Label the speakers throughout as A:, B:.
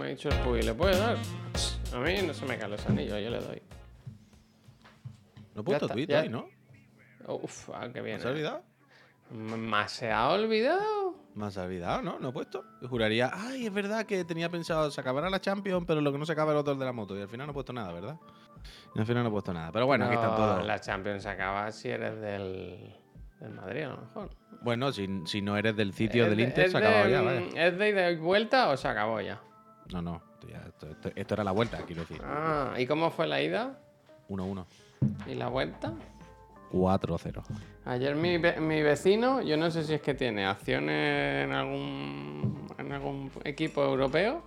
A: me ha dicho el Puy, ¿le puede dar? A mí no se me caen los anillos, yo le doy.
B: No he puesto
A: está,
B: tweet
A: ya.
B: ahí, ¿no?
A: Uf, ah, qué bien.
B: ¿Me has olvidado?
A: ¿Más se ha olvidado?
B: Me has olvidado, ¿no? No he puesto. Yo juraría, ay, es verdad que tenía pensado, se acabará la Champions, pero lo que no se acaba es el otro de la moto. Y al final no he puesto nada, ¿verdad? Y al final no he puesto nada. Pero bueno, aquí están
A: No,
B: todos.
A: La Champions se acaba si eres del, del Madrid, a lo mejor.
B: Bueno, si, si no eres del sitio
A: ¿Es
B: del
A: de-
B: Inter, se ha acabado
A: de,
B: ya, vaya.
A: mm, ¿Es de ida y vuelta o se acabó ya?
B: No, no. esto ya- esto, esto- esto era la vuelta, quiero decir.
A: Ah, ¿y cómo fue la ida?
B: 1-1.
A: ¿Y la vuelta?
B: 4-0.
A: Ayer mi, ve- mi vecino, yo no sé si es que tiene acciones en algún, en algún equipo europeo,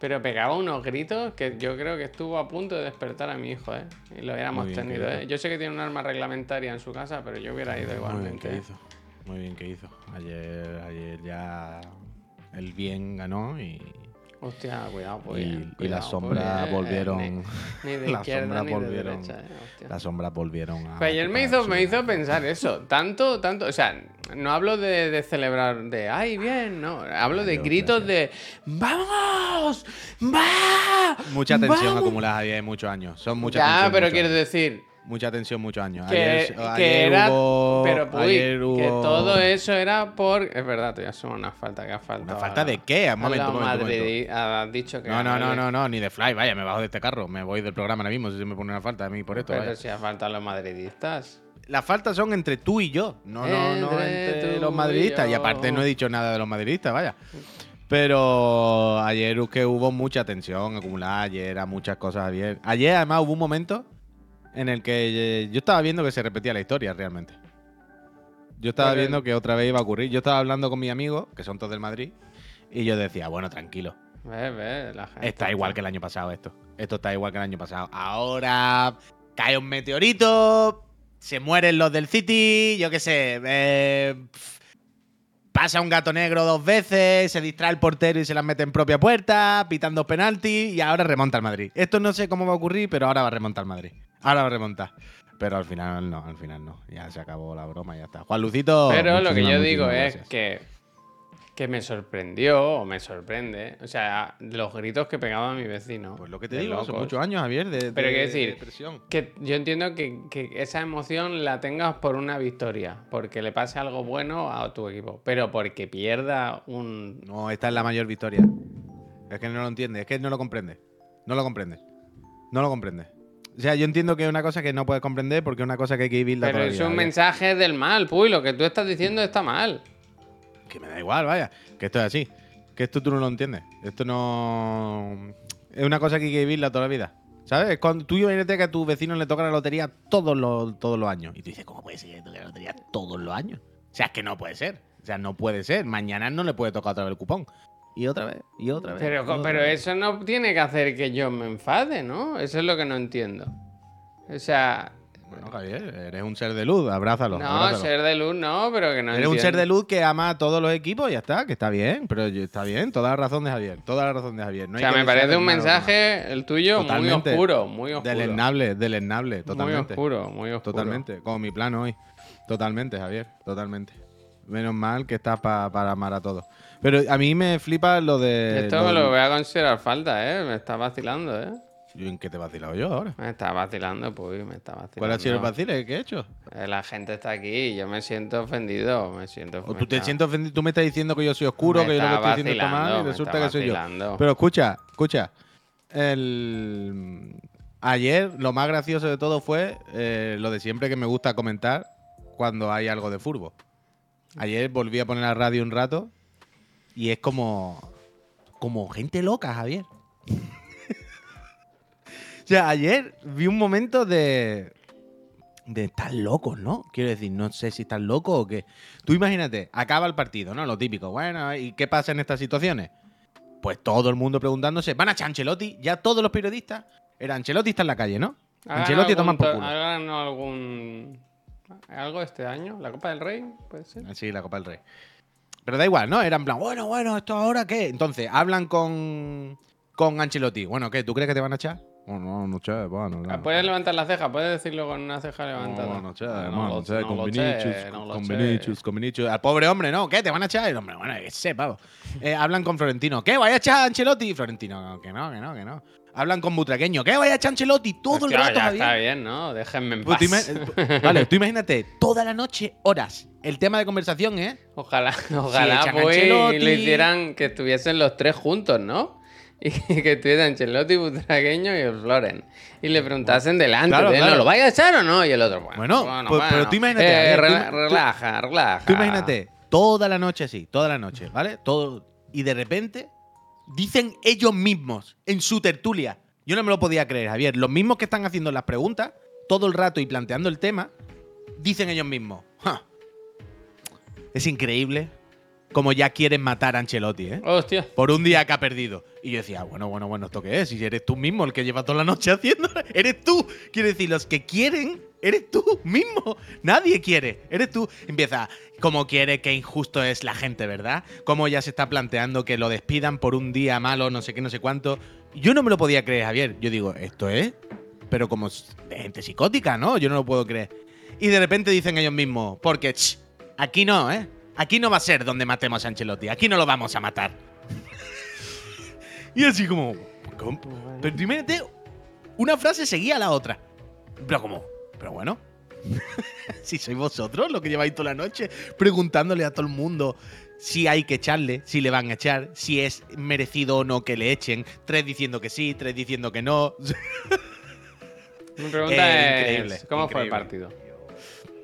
A: pero pegaba unos gritos que yo creo que estuvo a punto de despertar a mi hijo, ¿eh? Y lo hubiéramos
B: Muy bien,
A: tenido. ¿eh? Yo sé que tiene un arma reglamentaria en su casa, pero yo hubiera ido
B: Muy bien
A: igualmente.
B: que
A: ¿eh?
B: hizo. Muy bien que hizo. Ayer, ayer ya el bien ganó y,
A: Hostia, cuidado, pues.
B: y-
A: bien,
B: y las
A: cuidado,
B: sombras
A: pues,
B: volvieron.
A: Ni, ni de
B: las sombras
A: ni de
B: volvieron.
A: derecha, eh.
B: Las sombras volvieron a.
A: Pues ayer me hizo, me hizo pensar eso. Tanto, tanto. O sea, no hablo de, de celebrar de ay, bien, no. Hablo de gritos de ¡Vamos! ¡Va!
B: Mucha tensión
A: ¡Vamos!
B: acumulada ayer en muchos años. Son mucha
A: Ya, pero quiero
B: años.
A: decir
B: Mucha tensión, muchos años.
A: que,
B: ayer,
A: que
B: ayer
A: era.
B: hubo-
A: pero Puy,
B: ayer
A: que
B: hubo-
A: todo eso era por. Es verdad, te son una falta que ha faltado.
B: ¿Una falta de qué? Un momento, un
A: Has dicho que.
B: No, no, no, no, no, ni de fly, vaya, me bajo de este carro, me voy del programa ahora mismo si se me pone una falta a mí por esto.
A: Pero
B: vaya.
A: si ha faltado los madridistas.
B: Las faltas son entre tú y yo, no, no, no
A: Entre
B: los madridistas. Y aparte no he dicho nada de los madridistas, vaya. Pero ayer que hubo mucha tensión acumulada, ayer muchas cosas ayer. Ayer además hubo un momento en el que eh, yo estaba viendo que se repetía la historia realmente. Yo estaba viendo que otra vez iba a ocurrir. Yo estaba hablando con mis amigos, que son todos del Madrid, y yo decía, bueno, tranquilo,
A: Ve, ve, la gente.
B: Está igual que el año pasado esto. Esto está igual que el año pasado. Ahora cae un meteorito, se mueren los del City, yo qué sé. eh, pasa un gato negro dos veces, se distrae el portero y se las mete en propia puerta, pitando penalti y ahora remonta el Madrid. Esto no sé cómo va a ocurrir, pero ahora va a remontar el Madrid. Ahora va a remontar. Pero al final no, al final no. Ya se acabó la broma y ya está. Juan Lucito.
A: Pero lo que yo digo es
B: gracias.
A: que, que me sorprendió o me sorprende. O sea, los gritos que pegaba mi vecino.
B: Pues lo que te digo,
A: locos.
B: muchos años, Javier, de,
A: Pero quiero decir,
B: de.
A: Que yo entiendo que, que esa emoción la tengas por una victoria, porque le pase algo bueno a tu equipo, pero porque pierda un...
B: No, esta es la mayor victoria. Es que no lo entiende, es que no lo comprende. No lo comprende. No lo comprende. O sea, yo entiendo que es una cosa que no puedes comprender porque es una cosa que hay que vivirla
A: Pero
B: toda la
A: es
B: vida,
A: un mensaje del mal, Puy, lo que tú estás diciendo está mal.
B: Que me da igual, vaya. Que esto es así. Que esto tú no lo entiendes. Esto no. Es una cosa que hay que vivirla toda la vida. ¿Sabes? Cuando tú imagínate que a tu vecino le toca la lotería todos los, todos los años. Y tú dices, ¿cómo puede ser que le toque la lotería todos los años? O sea, es que no puede ser. O sea, no puede ser. Mañana no le puede tocar otra vez el cupón. Y otra vez, y otra vez.
A: Pero,
B: otra
A: pero
B: vez.
A: eso no tiene que hacer que yo me enfade, ¿no? Eso es lo que no entiendo. O sea,
B: Bueno, Javier, eres un ser de luz, abrázalo.
A: no,
B: abrázalo.
A: ser de luz no, pero que no
B: Eres un ser de luz que ama a todos los equipos y ya está, que está bien, pero está bien, toda la razón de Javier, toda la razón de Javier. No
A: O sea, me parece un mensaje, el tuyo,
B: Totalmente.
A: muy oscuro, muy oscuro.
B: Deleznable, deleznable, totalmente.
A: Muy oscuro, muy oscuro.
B: Totalmente, como mi plan hoy. Totalmente, Javier, totalmente. Menos mal que estás pa- para amar a todos. Pero a mí me flipa lo de.
A: Esto
B: lo
A: me lo
B: del-
A: voy a considerar falta, ¿eh? Me está vacilando, ¿eh?
B: Yo, ¿En qué te he vacilado yo ahora?
A: Me está vacilando, pues, me está vacilando.
B: ¿Cuál ha sido el vacile que he hecho?
A: Eh, La gente está aquí y yo me siento ofendido, me siento
B: O
A: me
B: tú te sientes ofendido, tú me estás diciendo que yo soy oscuro,
A: me
B: que yo lo que estoy diciendo está mal y resulta que soy yo. Pero escucha, escucha. El... Ayer lo más gracioso de todo fue eh, lo de siempre que me gusta comentar cuando hay algo de furbo. Ayer volví a poner la radio un rato y es como. como gente loca, Javier. o sea, ayer vi un momento de. de estar locos, ¿no? Quiero decir, no sé si están locos o qué. Tú imagínate, acaba el partido, ¿no? Lo típico. Bueno, ¿y qué pasa en estas situaciones? Pues todo el mundo preguntándose, ¿van a echar a Ancelotti? Ya todos los periodistas. Era Ancelotti está en la calle, ¿no?
A: ¿Ha
B: Ancelotti toma por
A: algún
B: culo.
A: to- ¿Ha ganado algún. algo este año? ¿La Copa del Rey? ¿Puede ser?
B: Sí, la Copa del Rey. Pero da igual, ¿no? Era en plan, bueno, bueno, ¿esto ahora qué? Entonces, hablan con, con Ancelotti. Bueno, ¿qué? ¿Tú crees que te van a echar? Buenas noches, buenas
A: Ah, Puedes levantar la ceja, puedes decirlo con una ceja levantada.
B: Buenas noches,
A: Ah,
B: buenas
A: no no
B: con Vinicius,
A: no
B: con. Vinicius, con Vinicius. Al pobre hombre, ¿no? ¿Qué? ¿Te van a echar? El hombre, bueno, que sé, pavo. Eh, hablan con Florentino. ¿Qué? ¿Vaya a echar a Ancelotti? Florentino, que no, que no, que no. Hablan con Butraqueño. ¿Qué? ¿Vaya a echar a Ancelotti? Todo
A: Hostia,
B: el rato,
A: ya
B: Javier.
A: está bien, ¿no? Déjenme en
B: Pues
A: paz.
B: tú eh, vale, tú imagínate, toda la noche, horas. El tema de conversación, ¿eh?
A: Ojalá, ojalá
B: a
A: pues, lo hicieran que estuviesen los tres juntos, ¿no? Y que estuviesen Ancelotti, Butragueño y Floren. Y le preguntasen delante
B: Claro, claro.
A: ¿no lo vaya a echar o no? Y el otro, bueno,
B: Bueno, pues- pero tú imagínate,
A: eh, rela-
B: tú-
A: relaja, relaja.
B: Tú imagínate, toda la noche así, toda la noche, ¿vale? Todo. Y de repente dicen ellos mismos en su tertulia. Yo no me lo podía creer, Javier. Los mismos que están haciendo las preguntas todo el rato y planteando el tema, dicen ellos mismos. "Ja, Es increíble como ya quieren matar a Ancelotti, ¿eh?
A: Hostia.
B: Por un día que ha perdido. Y yo decía, bueno, bueno, bueno, ¿esto qué es? Si eres tú mismo el que lleva toda la noche haciendo. Eres tú. Quiero decir, los que quieren, eres tú mismo. Nadie quiere. Eres tú. Empieza, como quiere, qué injusto es la gente, ¿verdad? Como ya se está planteando que lo despidan por un día malo, no sé qué, no sé cuánto. Yo no me lo podía creer, Javier. Yo digo, esto es. Pero como de gente psicótica, ¿no? Yo no lo puedo creer. Y de repente dicen ellos mismos, porque ch, aquí no, ¿eh? Aquí no va a ser donde matemos a Ancelotti. Aquí no lo vamos a matar. Y así como. ¿cómo? Pero imagínate, una frase seguía a la otra. Pero como, pero bueno. si sois vosotros los que lleváis toda la noche preguntándole a todo el mundo si hay que echarle, si le van a echar, si es merecido o no que le echen. Tres diciendo que sí, tres diciendo que no.
A: Mi pregunta
B: Eh,
A: es,
B: increíble,
A: ¿cómo fue el partido?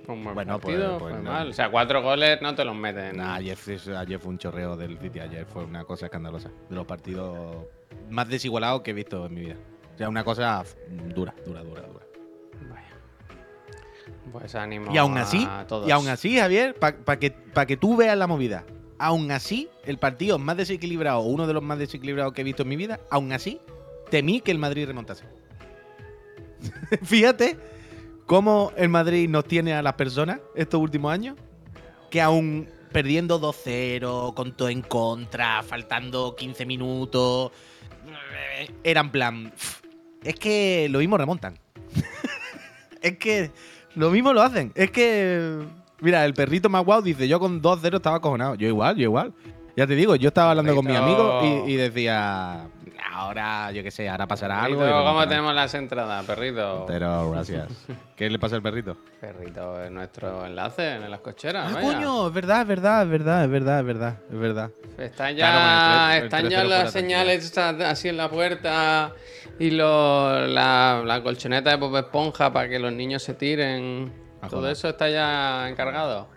A: ¿Fue un buen
B: Bueno, pues-
A: partido?
B: pues
A: ¿Fue
B: no.
A: mal? O sea, cuatro goles no te los meten.
B: Nah, ayer, fue- ayer fue un chorreo del City. Ayer fue una cosa escandalosa. De los partidos más desigualados que he visto en mi vida. O sea, una cosa dura, dura, dura, dura.
A: Vaya. Pues ánimo
B: Y aún así,
A: a todos.
B: y aún así, Javier, para que, pa que tú veas la movida, aún así, el partido más desequilibrado, uno de los más desequilibrados que he visto en mi vida, aún así, temí que el Madrid remontase. Fíjate cómo el Madrid nos tiene a las personas estos últimos años, que aún perdiendo 2-0, con todo en contra, faltando 15 minutos, era en plan, "Uf, es que lo mismo remontan. es que lo mismo lo hacen. Es que, mira, el perrito más guau dice, yo con 2-0 estaba acojonado. Yo igual, yo igual. Ya te digo, yo estaba hablando con mi amigo y, y decía, ahora, yo qué sé, ahora pasará algo.
A: Perrito, ¿Cómo
B: remontarán".
A: tenemos las entradas, perrito?
B: Pero, gracias. ¿Qué le pasa al perrito?
A: Perrito es nuestro enlace en las cocheras.
B: Ah, coño, es verdad, es verdad, es verdad, es verdad, es verdad, es verdad.
A: Están
B: Claro,
A: ya,
B: con el tres- el
A: están
B: 3-0
A: ya las señales así en la puerta y lo- la, la colchoneta de Bob Esponja para que los niños se tiren.
B: Ah,
A: Todo eso está ya encargado.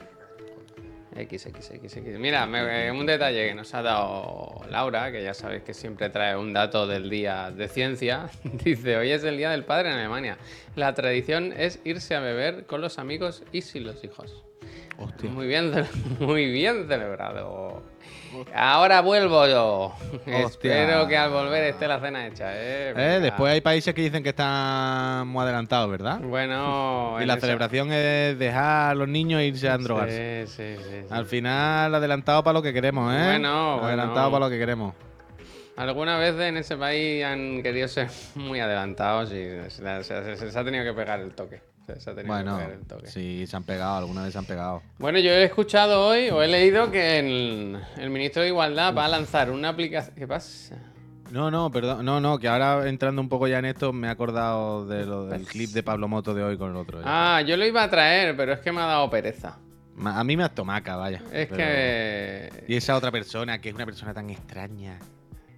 A: X, X, X, X. Mira, me- un detalle que nos ha dado Laura, que ya sabéis que siempre trae un dato del día de ciencia. Dice, hoy es el Día del Padre en Alemania. La tradición es irse a beber con los amigos y sin los hijos.
B: Hostia.
A: Muy bien, muy bien celebrado. Ahora vuelvo yo.
B: Hostia.
A: Espero que al volver esté la cena hecha. ¿eh?
B: Eh, después hay países que dicen que están muy adelantados, ¿verdad?
A: Bueno.
B: Y la celebración es dejar a los niños irse a drogarse.
A: Sí, sí, sí.
B: Al final, adelantado para lo que queremos, ¿eh?
A: Bueno,
B: Adelantado
A: bueno.
B: para lo que queremos.
A: Algunas veces en ese país han querido ser muy adelantados y se, se- se- ha tenido que pegar el toque. Se, se ha tenido
B: Bueno,
A: que pegar el toque.
B: sí, se han pegado, alguna vez se han pegado.
A: Bueno, yo he escuchado hoy o he leído que el, el ministro de Igualdad va a lanzar una aplicación. ¿Qué pasa?
B: No, no, perdón. No, no, que ahora entrando un poco ya en esto, me he acordado de lo del
A: Pues
B: clip de Pablo Moto de hoy con el otro. ya.
A: Ah, yo lo iba a traer, pero es que me ha dado pereza.
B: A mí me has tomaca, vaya.
A: Es
B: pero-
A: que.
B: Y esa otra persona, que es una persona tan extraña.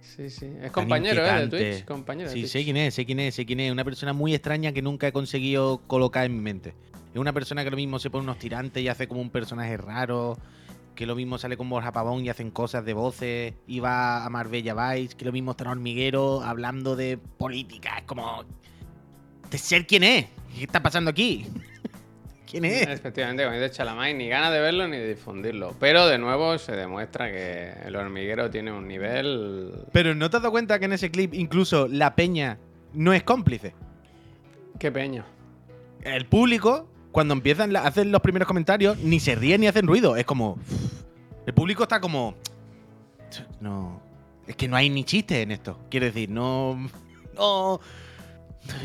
A: Sí, sí. Es compañero, ¿eh? De. Twitch. Compañero de
B: Sí,
A: Twitch.
B: sé quién es, sé quién es, sé quién es. Una persona muy extraña que nunca he conseguido colocar en mi mente. Es una persona que lo mismo se pone unos tirantes y hace como un personaje raro. Que lo mismo sale con Borja Pavón y hacen cosas de voces. Y va a Marbella Vice. Que lo mismo está en Hormiguero hablando de política. Es como. ¿De ser quién es? ¿Qué está pasando aquí? ¿Quién es?
A: Efectivamente, como dice Chalamay, ni ganas de verlo ni de difundirlo. Pero de nuevo se demuestra que el hormiguero tiene un nivel.
B: Pero ¿no te has dado cuenta que en ese clip incluso la peña no es cómplice?
A: Qué peña.
B: el público, cuando empiezan a hacer los primeros comentarios, ni se ríen ni hacen ruido. Es como. El público está como. No. Es que no hay ni chiste en esto. Quiero decir, no. No.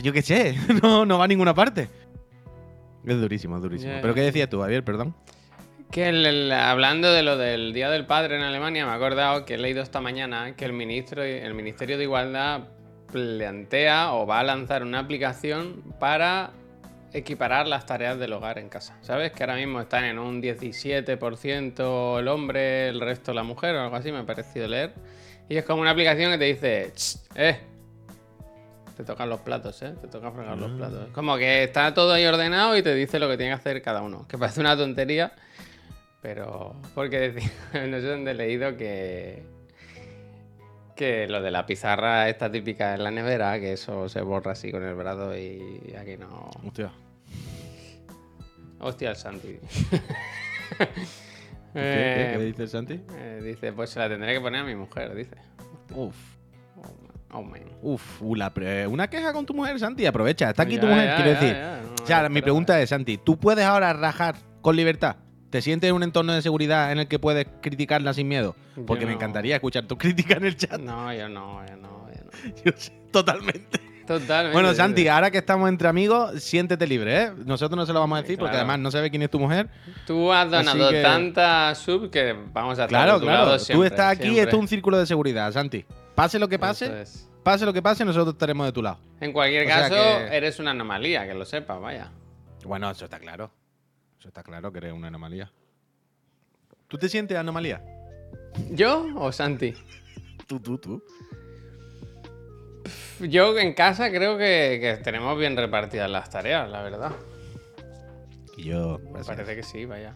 B: Yo qué sé, no, no va a ninguna parte. Es durísimo, es durísimo. ¿Pero qué decías tú, Javier? Perdón.
A: Que el- el- hablando de lo del Día del Padre en Alemania, me he acordado que he leído esta mañana que el, ministro, el Ministerio de Igualdad plantea o va a lanzar una aplicación para equiparar las tareas del hogar en casa. ¿Sabes? Que ahora mismo están en un 17% el hombre, el resto la mujer o algo así, me ha parecido leer. Y es como una aplicación que te dice, "Ch, eh, te tocan los platos, ¿eh? Te toca fregar los platos. Como que está todo ahí ordenado y te dice lo que tiene que hacer cada uno. Que parece una tontería, pero... Porque no sé dónde he leído que... Que lo de la pizarra esta típica en la nevera, que eso se borra así con el brazo y aquí no...
B: Hostia.
A: Hostia, el Santi.
B: ¿Qué, qué,
A: Eh,
B: qué dice Santi?
A: eh, dice, pues se la tendré que poner a mi mujer, dice.
B: Uf.
A: Oh, man.
B: Uf, uh, la pre- una queja con tu mujer, Santi, aprovecha. Está aquí
A: Ya,
B: tu mujer,
A: ya,
B: quiero
A: ya,
B: decir.
A: no,
B: o sea,
A: no,
B: mi pregunta es, Santi, ¿tú puedes ahora rajar con libertad? ¿Te sientes en un entorno de seguridad en el que puedes criticarla sin miedo? Porque me encantaría escuchar tu crítica en el chat.
A: No, yo no, yo no, yo no.
B: Yo sé, totalmente.
A: Totalmente.
B: Bueno. Santi, ahora que estamos entre amigos, siéntete libre, ¿eh? Nosotros no se lo vamos a decir porque además no sabe quién es tu mujer.
A: Tú has donado
B: que-
A: tanta sub que vamos a estar
B: Claro,
A: tu
B: claro.
A: lado
B: Tú estás aquí,
A: siempre.
B: esto es un círculo de seguridad, Santi. Pase lo que pase,
A: es.
B: pase lo que pase, nosotros estaremos de tu lado.
A: En cualquier
B: O
A: caso,
B: que-
A: eres una anomalía, que lo sepas, vaya.
B: Bueno, eso está claro. Eso está claro que eres una anomalía. ¿Tú te sientes anomalía?
A: ¿Yo o Santi?
B: Tú, tú, tú.
A: Yo en casa creo que, que tenemos bien repartidas las tareas, la verdad.
B: Y yo.
A: Me
B: gracias.
A: parece que sí, vaya.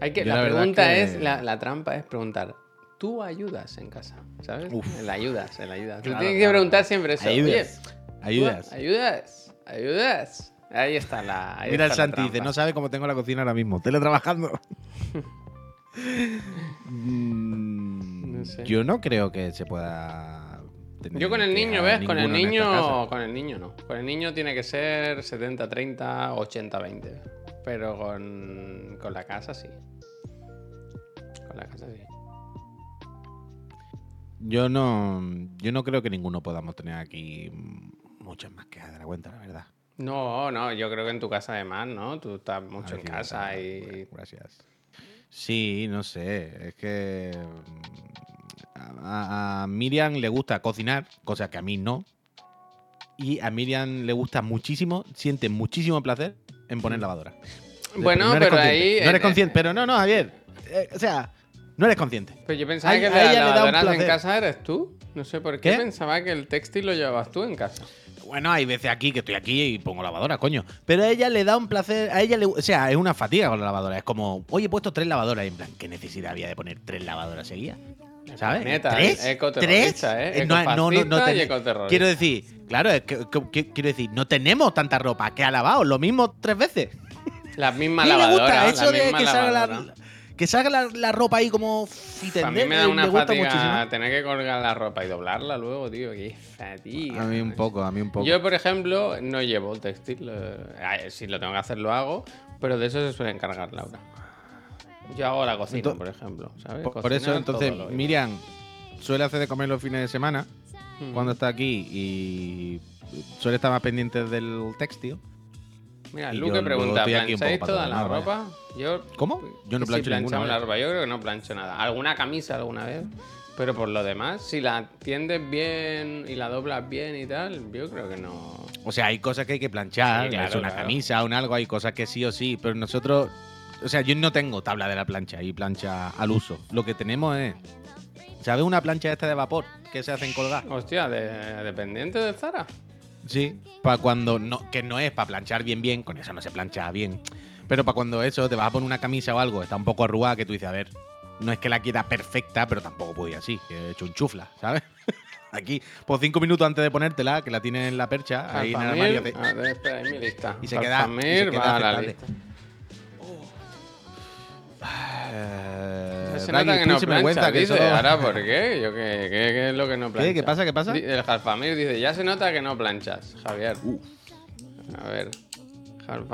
A: Hay que,
B: Yo
A: la, pregunta
B: que-
A: es, la, la trampa es preguntar, ¿tú ayudas en casa? ¿Sabes?
B: Uf.
A: El ayudas, el ayudas. Tú
B: Claro,
A: tienes que preguntar siempre eso.
B: Ayudas.
A: Oye, ¿tú
B: Ayudas.
A: Ayudas, ayudas. Ahí está la. ahí
B: Mira el
A: está
B: Santi, dice, no sabe cómo tengo la cocina ahora mismo, teletrabajando. Mm,
A: No sé.
B: Yo no creo que se pueda.
A: Yo con el
B: que
A: niño, ¿ves? Con el niño. Con el niño no. Con el niño tiene que ser 70-30, 80-20. Pero con, con la casa sí. Con la casa sí.
B: Yo no, yo no creo que ninguno podamos tener aquí muchas más quejas de la cuenta, la verdad.
A: No, no, yo creo que en tu casa además, ¿no? Tú estás mucho en casa
B: está,
A: y.
B: Gracias. Sí, no sé. Es que. Mm, A, a Miriam le gusta cocinar, cosa que a mí no. Y a Miriam le gusta muchísimo, siente muchísimo placer en poner lavadora.
A: Bueno, pero
B: consciente,
A: ahí.
B: No eres consciente. Pero no, no, Javier. Eh, o sea, no eres consciente.
A: Pero yo pensaba
B: A-
A: que
B: a
A: las
B: ella le da un
A: lavadoras en casa eres tú. No sé por qué,
B: ¿Qué?
A: pensaba que el textil lo llevabas tú en casa.
B: Bueno, hay veces aquí que estoy aquí y pongo lavadora, coño. Pero a ella le da un placer, a ella le, o sea, es una fatiga con la lavadora. Es como, oye, he puesto tres lavadoras. Y en plan, ¿qué necesidad había de poner tres lavadoras seguidas? ¿Sabes?
A: Neta,
B: ¿Tres?
A: ecoterrorista,
B: ¿Tres?
A: ¿eh?
B: Eh, no, no, no, no ten-
A: ecoterrorista.
B: Quiero decir, claro, es que, que- que- quiero decir, no tenemos tanta ropa que ha lavado, lo mismo tres veces.
A: Las mismas
B: ¿Quién le gusta
A: lavadoras.
B: eso
A: la
B: de
A: misma
B: que salga,
A: lavadora.
B: la, que salga la, la ropa ahí como y
A: A mí me da
B: eh,
A: una
B: le gusta
A: fatiga
B: muchísimo.
A: tener que colgar la ropa y doblarla luego, tío. Qué fatiga.
B: A mí un poco, a mí un poco.
A: Yo, por ejemplo, no llevo el textil. eh, eh, si lo tengo que hacer, lo hago. Pero de eso se suele encargar Laura. Yo hago la cocina,
B: Ento-
A: por ejemplo. ¿sabes?
B: Por, eso, entonces, Miriam suele hacer de comer los fines de semana
A: Mm.
B: cuando está aquí y suele estar más pendiente del textil.
A: Mira,
B: yo
A: pregunta, ¿plancháis toda la ropa? Yo,
B: ¿Cómo? Yo no plancho ninguna.
A: la ropa. Yo creo que no plancho nada. Alguna camisa alguna vez. Pero por lo demás, si la tiendes bien y la doblas bien y tal, yo creo que no.
B: O sea, hay cosas que hay que planchar,
A: Sí, claro,
B: es una
A: claro.
B: camisa, un algo, hay cosas que sí o sí, pero nosotros, o sea, yo no tengo tabla de la plancha y plancha al uso. Lo que tenemos es, ¿sabes una plancha esta de vapor que se hacen colgar?
A: Hostia, de, dependiente de Zara.
B: Sí, para cuando no, que no es para planchar bien bien, con eso no se plancha bien. Pero para cuando eso te vas a poner una camisa o algo, está un poco arrugada, que tú dices, a ver, no es que la quiera perfecta, pero tampoco puedo ir así, que he hecho un chufla, ¿sabes? Aquí, por cinco minutos antes de ponértela, que la tienes en la percha, ahí en el armario.
A: A ver, espera, ahí mi lista.
B: Y se queda- y se queda
A: va a la lista.
B: Eh,
A: Se nota que no plancha,
B: vergüenza, que
A: dice.
B: solo-
A: Ahora, ¿por qué? Yo, ¿qué, qué, qué es lo que no plancha?
B: ¿Qué pasa? ¿Qué pasa?
A: El Alfamir dice, ya se nota que no planchas, Javier.
B: Uh.
A: A ver,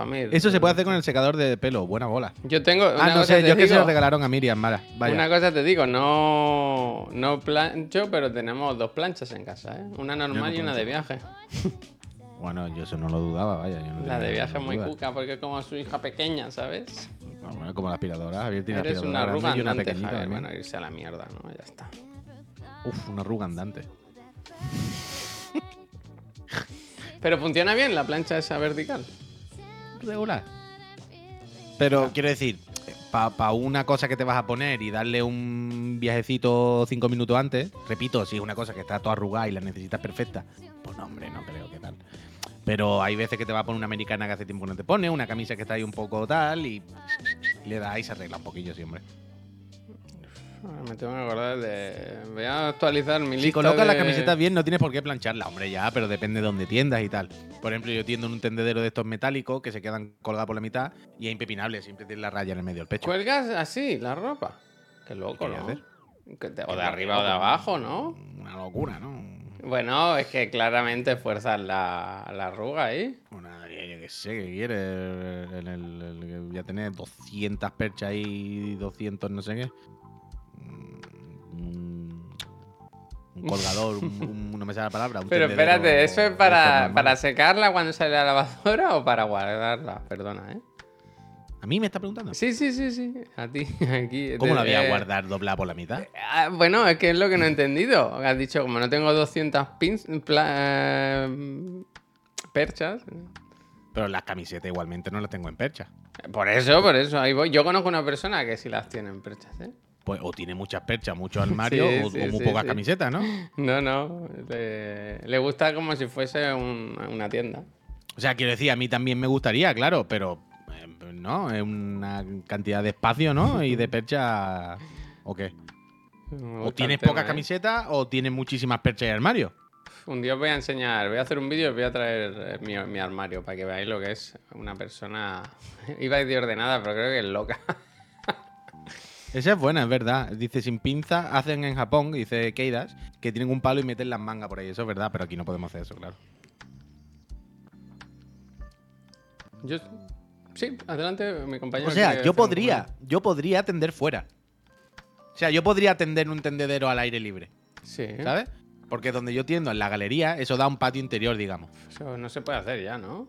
A: mí.
B: Eso se puede hacer con el secador de pelo. Buena bola.
A: Yo tengo.
B: Ah, no
A: cosa
B: sé, yo es que se
A: digo,
B: lo regalaron a Miriam. Vaya.
A: Una cosa te digo, no, no plancho, pero tenemos dos planchas en casa, ¿eh? Una normal
B: no
A: y una de viaje.
B: Bueno, yo eso no lo dudaba, vaya. yo no
A: La de viaje es muy
B: duda.
A: cuca porque es como su hija pequeña, ¿sabes?
B: Bueno, como la aspiradora. Javier tiene
A: Eres una arruga
B: y una pequeñita
A: Javier. Bueno, irse a la mierda, ¿no? Ya está.
B: Uf, una arruga andante.
A: Pero funciona bien la plancha esa vertical.
B: Regular. Pero quiero decir, para una cosa que te vas a poner y darle un viajecito cinco minutos antes, repito, si es una cosa que está toda arrugada y la necesitas perfecta, pues no, hombre, no creo. Pero hay veces que te va a poner una americana que hace tiempo no te pone, una camisa que está ahí un poco tal y le das y se arregla un poquillo siempre.
A: Ahora me tengo que acordar de. Voy a actualizar mi lista.
B: Si colocas la camiseta bien, no tienes por qué plancharla, hombre, ya, pero depende de dónde tiendas y tal. Por ejemplo, yo tiendo en un tendedero de estos metálicos que se quedan colgados por la mitad y es impepinable, siempre tiene la raya en el medio del pecho.
A: ¿Cuelgas así la ropa? Qué loco,
B: ¿Qué voy a
A: ¿no?
B: hacer?
A: Que te- O de arriba o de abajo, ¿no?
B: Una locura, ¿no?
A: Bueno, es que claramente fuerzas la, la arruga ahí.
B: Una, yo qué sé, ¿qué quieres? El, el- el- ya tener 200 perchas y 200 no sé qué. Mm, Un colgador, un, un- no me sale la palabra. un
A: Pero espérate, ¿eso es para, para secarla cuando sale la lavadora o para guardarla? Perdona, ¿eh?
B: ¿A mí me está preguntando?
A: Sí, sí, sí, sí. A ti, aquí.
B: ¿Cómo la voy a
A: eh,
B: guardar doblada por la mitad?
A: ah, bueno, es que es lo que no he entendido. Has dicho, como no tengo 200 pins, pla- eh, perchas.
B: Pero las camisetas igualmente no las tengo en percha.
A: Por eso, por eso, ahí voy. Yo conozco una persona que sí las tiene en perchas, ¿eh?
B: Pues o tiene muchas perchas, mucho armario,
A: Sí,
B: o,
A: sí,
B: o muy
A: sí,
B: pocas camisetas, ¿no?
A: No, no. Le, le gusta como si fuese un- una tienda.
B: O sea, quiero decir, a mí también me gustaría, claro, pero no, es una cantidad de espacio, ¿no? Y de percha. ¿O qué? O tienes
A: tema,
B: pocas
A: ¿eh?
B: camisetas o tienes muchísimas perchas y armario.
A: Un día os voy a enseñar, voy a hacer un vídeo y os voy a traer eh, mi, mi armario para que veáis lo que es una persona. Iba a decir ordenada, pero creo que es loca.
B: Esa es buena, es verdad. Dice, sin pinza, hacen en Japón, dice Keidas, que tienen un palo y meten las mangas por ahí. Eso es verdad, pero aquí no podemos hacer eso, claro.
A: Yo. Sí, adelante, mi compañero.
B: O sea, yo
A: un
B: podría, yo podría tender fuera. O sea, yo podría tender un tendedero al aire libre,
A: Sí,
B: ¿sabes? Porque donde yo tiendo, en la galería, eso da un patio interior, digamos.
A: eso no se puede hacer ya, ¿no?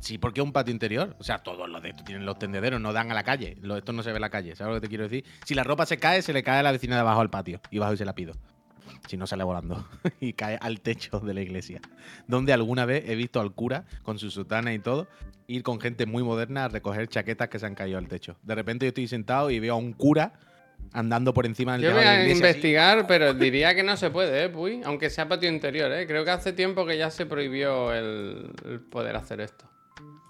B: Sí, porque es un patio interior. O sea, todos los de estos tienen los tendederos, no dan a la calle. Esto no se ve en la calle, ¿sabes lo que te quiero decir? Si la ropa se cae, se le cae a la vecina de abajo al patio. Y bajo y se la pido. Si no sale volando. y cae al techo de la iglesia. Donde alguna vez he visto al cura, con su sotana y todo, ir con gente muy moderna a recoger chaquetas que se han caído al techo. De repente yo estoy sentado y veo a un cura andando por encima del
A: Yo voy
B: de la
A: a
B: iglesia. así.
A: investigar, pero diría que no se puede, ¿eh, Puy? Aunque sea patio interior, ¿eh? Creo que hace tiempo que ya se prohibió el, el poder hacer esto.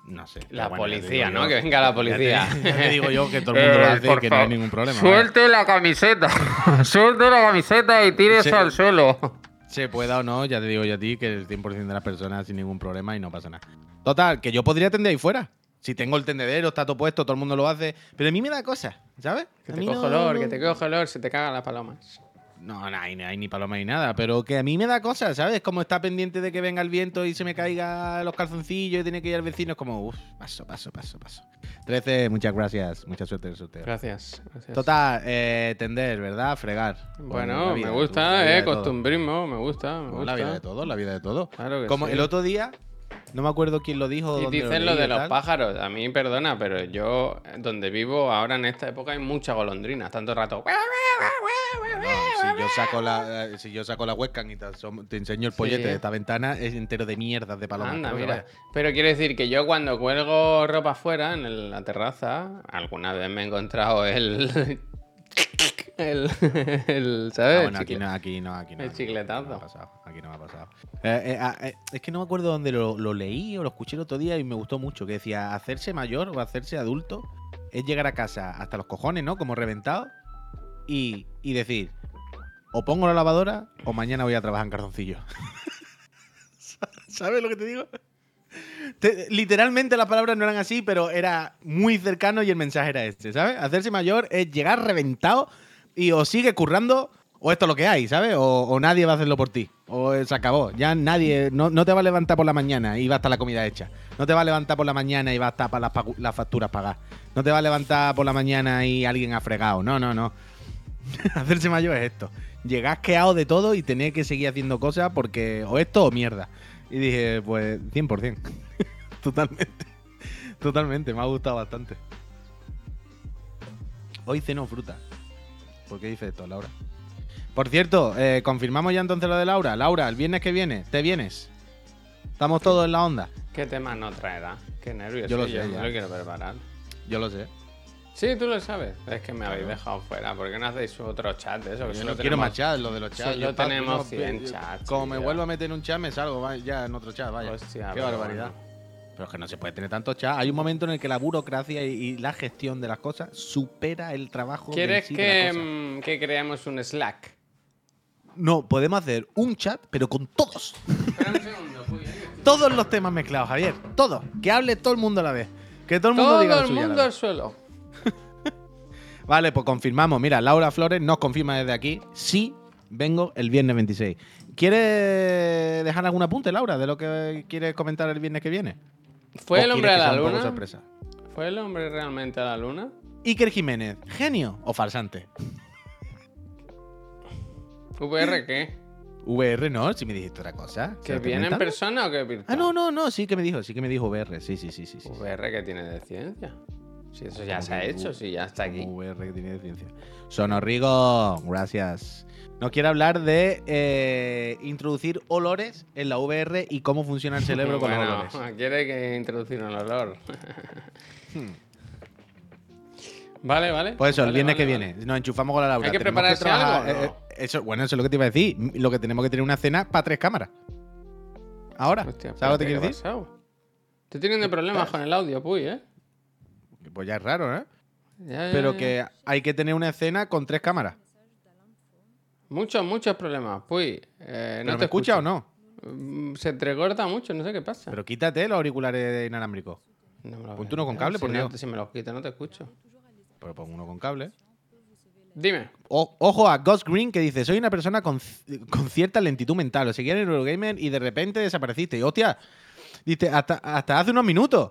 B: No sé.
A: La
B: bueno,
A: policía, ¿no?
B: yo-
A: Que venga la
B: ya te-
A: policía.
B: Ya te, digo yo que todo el mundo lo
A: Eh,
B: hace y que no hay ningún problema. vaya.
A: Suelte la camiseta. Suelte la camiseta y tírese
B: Sí.
A: al suelo.
B: Se pueda o no, ya te digo yo a ti que el 100% de las personas sin ningún problema y no pasa nada. Total, que yo podría tender ahí fuera. Si tengo el tendedero, está todo puesto, todo el mundo lo hace. Pero a mí me da cosa, ¿sabes?
A: Que
B: A
A: te cojo
B: no-
A: olor, que te cojo olor, se te cagan las palomas.
B: No, no hay, no hay ni paloma ni nada, pero que a mí me da cosa, ¿sabes? Como está pendiente de que venga el viento y se me caiga los calzoncillos y tiene que ir al vecino, es como, uff, paso, paso, paso, paso. 13, muchas gracias, mucha suerte en el sorteo.
A: Gracias. gracias.
B: Total, eh, tender, ¿verdad? Fregar.
A: Bueno,
B: vida,
A: me
B: tú,
A: gusta,
B: vida
A: eh, costumbrismo, me gusta, me
B: No,
A: gusta.
B: La vida de todo, la vida de todo.
A: Claro que
B: Como
A: sí.
B: el otro día, no me acuerdo quién lo dijo.
A: Y
B: dónde
A: dicen
B: lo
A: de los
B: tal.
A: pájaros. A mí, perdona, pero yo, donde vivo ahora en esta época, hay muchas golondrinas. Tanto rato.
B: No, si yo saco la, si yo saco la webcam y te, te enseño el
A: Sí.
B: pollete de esta ventana, es entero de mierdas de palomas.
A: Anda,
B: pero
A: mira. Pero quiero decir que yo cuando cuelgo ropa afuera, en la terraza, alguna vez me he encontrado el. El. el ¿Sabes?
B: Ah, bueno, aquí no, aquí no, aquí no.
A: el chicletazo.
B: Aquí no me ha pasado. Aquí no me ha pasado. Eh, eh, ah, eh, es que no me acuerdo dónde lo, lo leí o lo escuché el otro día y me gustó mucho. Que decía, hacerse mayor o hacerse adulto es llegar a casa hasta los cojones, ¿no? Como reventado. Y, y decir, o pongo la lavadora o mañana voy a trabajar en calzoncillo. ¿Sabes lo que te digo? Te- literalmente las palabras no eran así, pero era muy cercano y el mensaje era este, ¿sabes? Hacerse mayor es llegar reventado y o sigue currando o esto es lo que hay, ¿sabes? O, nadie va a hacerlo por ti. O se acabó. Ya nadie. No, te va a levantar por la mañana y va a la comida hecha. No te va a levantar por la mañana y va a para las, facturas pagadas. No te va a levantar por la mañana y alguien ha fregado. No, no, no. Hacerse mayor es esto. Llegar asqueado de todo y tener que seguir haciendo cosas porque o esto o mierda. Y dije, pues 100%. Totalmente. Totalmente. Me ha gustado bastante. Hoy ceno fruta. ¿Por qué dice esto, Laura? Por cierto, eh, confirmamos ya entonces lo de Laura. Laura, el viernes que viene, ¿te vienes? Estamos todos en la onda.
A: ¿Qué tema no traerá? Qué nervios.
B: Yo lo sé,
A: me
B: ya.
A: lo quiero preparar.
B: Yo lo sé.
A: Sí, tú lo sabes. Es que me habéis dejado fuera. ¿Por qué no hacéis otro chat de eso? Que
B: Yo no quiero más chat, lo de los chats.
A: Solo
B: Yo
A: tenemos
B: no,
A: 100
B: yo-
A: chats,
B: Como me vuelvo a meter en un chat, me salgo ya en otro chat, vaya.
A: Hostia,
B: Qué barbaridad.
A: bueno.
B: Pero es que no se puede tener tantos chats. Hay un momento en el que la burocracia y, y la gestión de las cosas supera el trabajo.
A: ¿Quieres
B: sí
A: que, mm, que creemos un Slack?
B: No, podemos hacer un chat, pero con todos.
A: Espera un segundo, ahí.
B: Todos los temas mezclados, Javier. Todos. Que hable todo el mundo a la vez. Que todo el mundo
A: Todo
B: diga la
A: el mundo al suelo.
B: Vale, pues confirmamos. Mira, Laura Flores nos confirma desde aquí. Sí, vengo el viernes 26. ¿Quieres dejar algún apunte, Laura, de lo que quieres comentar el viernes que viene?
A: ¿Fue
B: ¿O
A: el hombre a la luna?
B: sorpresa?
A: ¿Fue el hombre realmente a la luna?
B: Iker Jiménez, ¿genio o farsante?
A: ¿VR qué?
B: VR no, si me dijiste otra cosa. ¿Se
A: ¿Que viene en persona o que virtual?
B: Ah, no, no, no, sí que me dijo, sí que me dijo VR, sí, sí, sí, sí. sí.
A: ¿VR qué tiene de ciencia? Si eso ya se ha
B: que
A: hecho, si ya está aquí.
B: VR que tiene de ciencia. Sonorrigo, gracias. Nos quiere hablar de eh, introducir olores en la VR y cómo funciona el cerebro con los
A: bueno,
B: olores.
A: quiere que introducir un olor.
B: Hmm.
A: vale, vale.
B: Pues eso, el
A: Vale,
B: viernes
A: vale,
B: que
A: vale.
B: viene. Nos enchufamos con la Laura.
A: ¿Hay que
B: Tenemos
A: prepararse
B: ser-
A: algo
B: eh,
A: no?
B: eh, eso, bueno, eso es lo que te iba a decir. Lo que tenemos que tener una cena para tres cámaras. Ahora.
A: Hostia,
B: ¿Sabes lo que te quiero
A: ¿qué ha
B: decir?
A: pasado? Estoy teniendo problemas con el audio, Puy, ¿eh?
B: Pues ya es raro, ¿eh?
A: Ya,
B: Pero
A: ya.
B: que hay que tener una escena con tres cámaras.
A: Muchos, muchos problemas. Eh,
B: ¿Pero
A: no te
B: me escucha o no?
A: Mm, Se entrecorta mucho, no sé qué pasa.
B: Pero quítate los auriculares inalámbricos.
A: No me lo
B: ponte uno con cable,
A: si
B: por
A: no-
B: Dios.
A: Si me los quito, no te escucho.
B: Pero pon uno con cable.
A: Dime.
B: O- ojo a Ghost Green que dice: Soy una persona con, con cierta lentitud mental. Os seguía en Eurogamer y de repente desapareciste. Y hostia, dice: hasta, hasta hace unos minutos.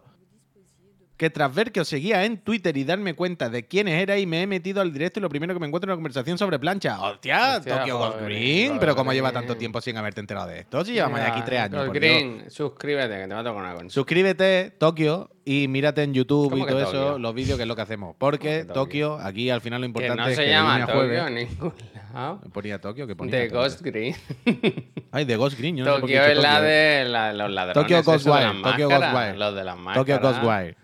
B: Que tras ver que os seguía en Twitter y darme cuenta de quiénes erais, me he metido al directo y lo primero que me encuentro es una conversación sobre plancha. ¡Hostia!
A: Hostia,
B: Tokyo
A: joder,
B: Green. Pero ¿cómo lleva tanto tiempo sin haberte enterado de esto? Si llevamos ya aquí tres años. Dios.
A: Green, suscríbete, que te va a tocar una concha.
B: Suscríbete, Tokio, y mírate en YouTube
A: ¿Cómo
B: y
A: que
B: todo
A: Tokio?
B: eso, los vídeos, que es lo que hacemos. Porque
A: ¿Cómo que
B: Tokio, aquí al final lo
A: que
B: importante
A: no
B: es
A: se
B: que
A: llama Tokio
B: jueves-
A: en ningún lado.
B: Ponía Tokio, que ponía
A: De
B: Tokio.
A: Ghost Green.
B: Ay, de Ghost Green. Yo no sé por qué
A: Tokio
B: he
A: es la
B: Tokio.
A: de la- los ladrones. De
B: Ghostwire,
A: máscaras,
B: Ghostwire.
A: Los de las máscaras.
B: Tokyo Ghostwire.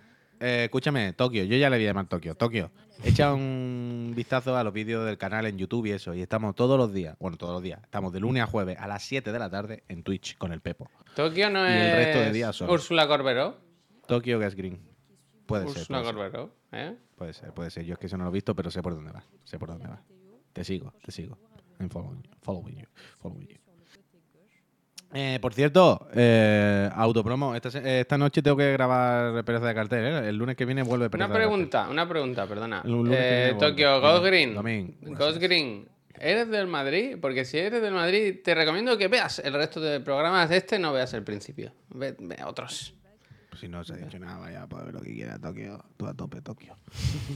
B: Eh, escúchame, Tokio, yo ya le voy a llamar Tokio. Tokio, echa un vistazo a los vídeos del canal en YouTube y eso. Y estamos todos los días, bueno, todos los días, estamos de lunes a jueves a las 7 de la tarde en Twitch con el Pepo.
A: Tokio no
B: Y
A: es
B: el resto de días son-
A: Úrsula Corberó.
B: Tokio Gas Green. Puede ser.
A: Úrsula Corberó. ¿eh?
B: puede ser, puede ser. Yo es que eso no lo he visto, pero sé por dónde va. Sé por dónde va. Te sigo, te sigo. I'm following you. Following you. Following you. Eh, por cierto, eh, autopromo. Esta, noche tengo que grabar Pereza de Cartel. ¿eh? El lunes que viene vuelve Pereza
A: Una
B: de
A: pregunta, una pregunta, perdona. Eh. Tokio, Ghost Green. Ghost. Green. ¿Eres del Madrid? Porque si eres del Madrid, te recomiendo que veas el resto de programas. Este no veas el principio. Ve, ve otros.
B: Si no se ha dicho nada, vaya, puede ver lo que quiera, Tokio. Tú a tope, Tokio.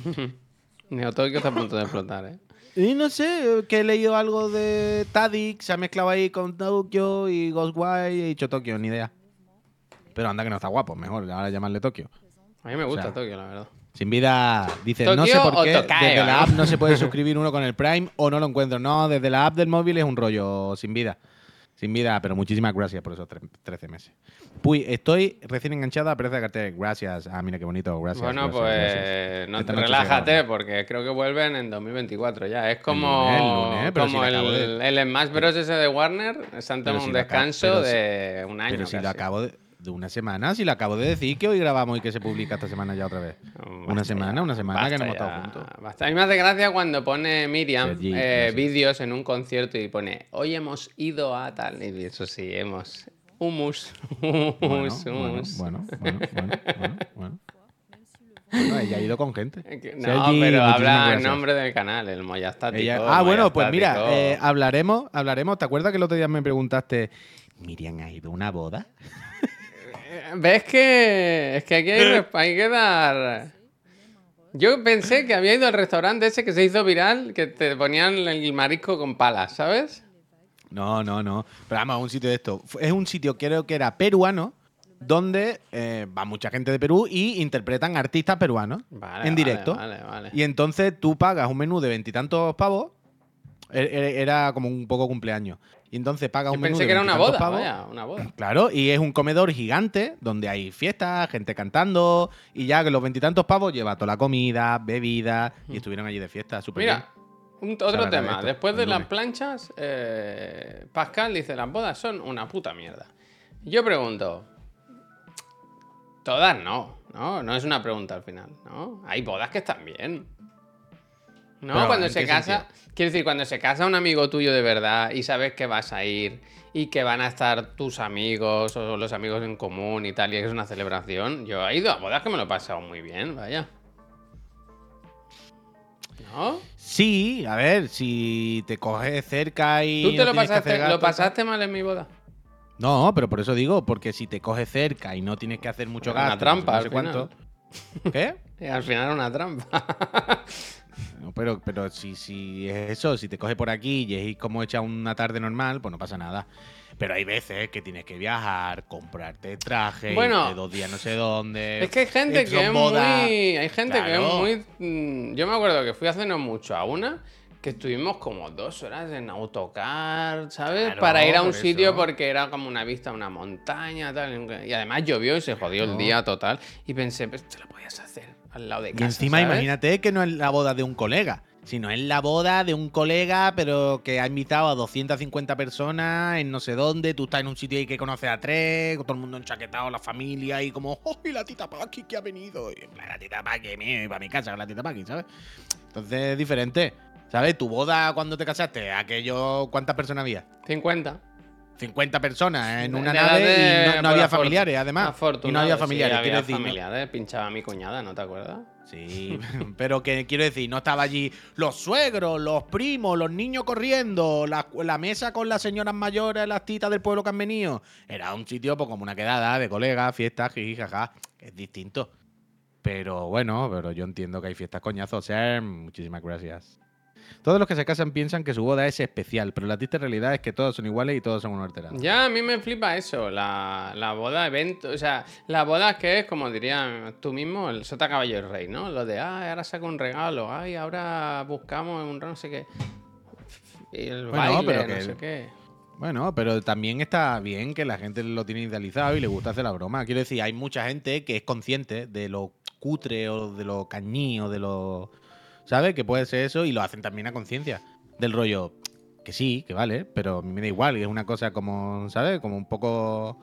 A: Neo Tokio está a punto de explotar, ¿eh?
B: Y no sé, que he leído algo de Tadic, se ha mezclado ahí con Tokio y Ghostwire y he dicho Tokio, ni idea. Pero anda que no está guapo, mejor ahora llamarle Tokio.
A: A mí me gusta
B: sea,
A: Tokio, la verdad.
B: Sin vida, dice, no
A: ¿Tokio
B: sé por
A: o
B: qué desde la app no se puede suscribir uno con el Prime o no lo encuentro. No, desde la app del móvil es un rollo, sin vida. Sin vida, pero muchísimas gracias por esos tre- 13 meses. Puy, estoy recién enganchada a Pereza de Cartel. Gracias. Ah, mira qué bonito. Gracias.
A: bueno,
B: gracias,
A: pues
B: gracias.
A: no relájate porque creo que vuelven en 2024 ya. Es como,
B: lunes, el lunes, pero
A: como
B: si lo acabo
A: el,
B: de-
A: el Smash Bros. ese de Warner. Se han
B: Pero
A: tomado
B: si
A: un
B: lo acabo-
A: descanso
B: pero si-
A: de un año.
B: Pero si lo
A: casi.
B: acabo de, de una semana, si lo acabo de decir que hoy grabamos y que se publica esta semana ya otra vez. Una semana,
A: ya,
B: una semana que no hemos estado juntos.
A: basta. A mí me hace gracia cuando pone Miriam
B: Sergi,
A: eh, vídeos en un concierto y pone, hoy hemos ido a tal. Y eso sí, hemos. Humus. Humus,
B: bueno,
A: humus.
B: bueno, bueno, bueno, bueno, bueno. Bueno, ella ha ido con gente. Sergi,
A: No, pero habla en nombre del canal, el Moya Estático.
B: Ella-
A: el
B: ah, bueno, pues mira, eh, hablaremos, hablaremos. ¿Te acuerdas que el otro día me preguntaste, Miriam ha ido a una boda?
A: ¿Ves que es que aquí hay, hay que dar... Yo pensé que había ido al restaurante ese que se hizo viral, que te ponían el marisco con palas, ¿sabes?
B: No, no, no. Pero vamos, un sitio de esto. Es un sitio, creo que era peruano, donde eh, va mucha gente de Perú y interpretan artistas peruanos
A: Vale,
B: en directo.
A: Vale, vale.
B: Y entonces tú pagas un menú de veintitantos pavos. e- e- Era como un poco cumpleaños. Y entonces pagas
A: Yo
B: un menú
A: pensé
B: de
A: que era una boda, vaya, una boda.
B: Claro, y es un comedor gigante donde hay fiestas, gente cantando, y ya que los veintitantos pavos lleva toda la comida, bebida, y estuvieron allí de fiesta, súper
A: Mira, un- otro tema.
B: esto,
A: Después de las planchas, eh, Pascal dice, las bodas son una puta mierda. Yo pregunto, todas no, ¿no? No es una pregunta al final, ¿no? Hay bodas que están bien. No,
B: Pero,
A: cuando
B: ¿en
A: se
B: qué
A: casa,
B: sentido?
A: quiero decir, cuando se casa un amigo tuyo de verdad y sabes que vas a ir y que van a estar tus amigos o los amigos en común y tal, y es una celebración. Yo he ido a bodas que me lo he pasado muy bien, vaya. ¿No?
B: Sí, a ver, si te coges cerca y.
A: ¿Tú te
B: no
A: lo pasaste, lo pasaste mal en mi boda?
B: No, pero por eso digo, porque si te coges cerca y no tienes que hacer mucho
A: Una
B: gasto.
A: trampa,
B: no
A: al
B: sé cuánto. ¿Qué?
A: Y al final una trampa.
B: No, pero, pero si, si es eso, si te coges por aquí y es como hecha una tarde normal, pues no pasa nada. Pero hay veces que tienes que viajar, comprarte traje,
A: Bueno,
B: irte dos días no sé dónde.
A: es que hay gente que es muy. Hay gente que es muy. mm, Yo me acuerdo que fui hace no mucho a una que estuvimos como dos horas en autocar, ¿sabes?
B: Claro,
A: Para ir a un
B: por
A: sitio
B: eso.
A: porque era como una vista a una montaña, tal. Y además llovió y se jodió el día total. Y pensé, pues te lo podías hacer al lado de casa.
B: Y encima,
A: ¿sabes?
B: imagínate que no es la boda de un colega, sino es la boda de un colega, pero que ha invitado a 250 personas en no sé dónde. Tú estás en un sitio ahí que conoces a tres, todo el mundo enchaquetado, la familia, y como, ¡oh, y la tita Paqui que ha venido! Y la tita Paqui, me para mi casa con la tita Paqui, ¿sabes? Entonces es diferente. ¿Sabes? Tu boda cuando te casaste, aquello, ¿cuántas personas había?
A: 50.
B: 50 personas en una
A: De
B: nave
A: de-
B: y no, había familiares, además. Y no había
A: sí,
B: familiares, quiero
A: había
B: decir.
A: familiares, pinchaba a mi cuñada, ¿no te acuerdas?
B: Sí, pero que quiero decir, no estaba allí los suegros, los primos, los niños corriendo, la, la mesa con las señoras mayores, las titas del pueblo que han venido. Era un sitio pues, como una quedada de colegas, fiestas, jiji, jaja. Es distinto. Pero bueno, pero yo entiendo que hay fiestas coñazos. Ser, muchísimas gracias. Todos los que se casan piensan que su boda es especial, pero la triste realidad es que todos son iguales y todos son unos alterados.
A: Ya, a mí me flipa eso, la, la boda evento, o sea, la boda que es, como dirías tú mismo, el sota caballo y rey, ¿no? Lo de, ay, ahora saco un regalo, ay, ahora buscamos un no sé qué. El
B: Bueno,
A: baile,
B: pero
A: no sé qué.
B: Bueno, pero también está bien que la gente lo tiene idealizado y le gusta hacer la broma. Quiero decir, hay mucha gente que es consciente de lo cutre o de lo cañí o de lo. ¿Sabes? Que puede ser eso y lo hacen también a conciencia. Del rollo, que sí, que vale, pero a mí me da igual. Y es una cosa como, ¿sabes? Como un poco.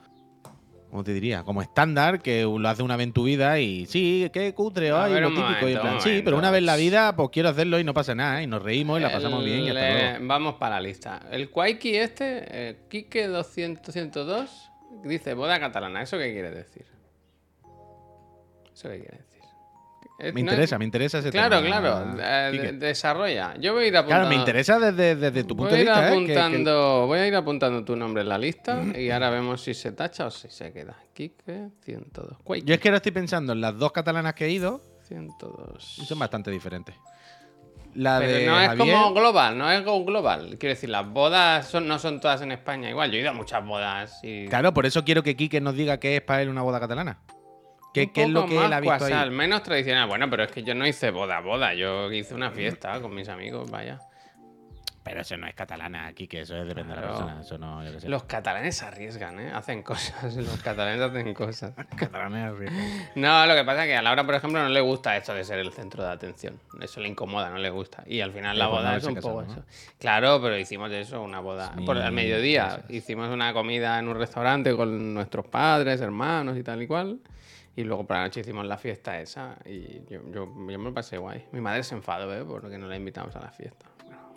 B: ¿Cómo te diría? Como estándar, que lo hace una vez en tu vida y sí, qué cutre, ay, lo típico. y en plan, sí, pero una vez en la vida, pues quiero hacerlo y no pasa nada. Y nos reímos y la pasamos bien y hasta
A: El,
B: luego.
A: eh, Vamos para la lista. El Quaiki este, Kike 200, 102, dice boda catalana. ¿Eso qué quiere decir? ¿Eso qué quiere decir? Eh,
B: Me interesa, me interesa ese
A: Claro,
B: tema.
A: claro. eh,
B: Quique.
A: de- desarrolla. Yo voy a ir apuntando.
B: Claro, me interesa desde, desde tu punto
A: voy
B: de vista. ¿eh? Que-
A: Voy a ir apuntando tu nombre en la lista y ahora vemos si se tacha o si se queda. Kike 102. Quake
B: Yo es que ahora estoy pensando en las dos catalanas que he ido
A: 102.
B: y son bastante diferentes. La
A: Pero
B: de
A: no es
B: Javier-
A: como global, no es como global. Quiero decir, las bodas son, no son todas en España igual. Yo he ido a muchas bodas y.
B: Claro, por eso quiero que Quique nos diga qué es para él una boda catalana. ¿Qué,
A: un
B: qué es lo
A: poco
B: que
A: más
B: él ha visto
A: cuasal,
B: ahí?
A: menos tradicional. Bueno, pero es que yo no hice boda, boda. Yo hice una fiesta con mis amigos, vaya.
B: Pero eso no es catalana, Quique, eso es depende de la
A: Claro.
B: persona. Eso no, yo qué sé.
A: Los catalanes se arriesgan, ¿eh? Hacen cosas. Los catalanes hacen cosas.
B: catalanes arriesgan.
A: No, lo que pasa es que a Laura, por ejemplo, no le gusta esto de ser el centro de atención. Eso le incomoda, no le gusta. Y al final la
B: por no
A: boda es un poco
B: ¿no?
A: eso. Claro, pero hicimos de eso una boda.
B: Sí,
A: por al mediodía hicimos una comida en un restaurante con nuestros padres, hermanos y tal y cual. Y luego por la noche hicimos la fiesta esa. Y yo, yo, yo me lo pasé guay. Mi madre se enfadó, ¿eh? Porque no la invitamos a la fiesta.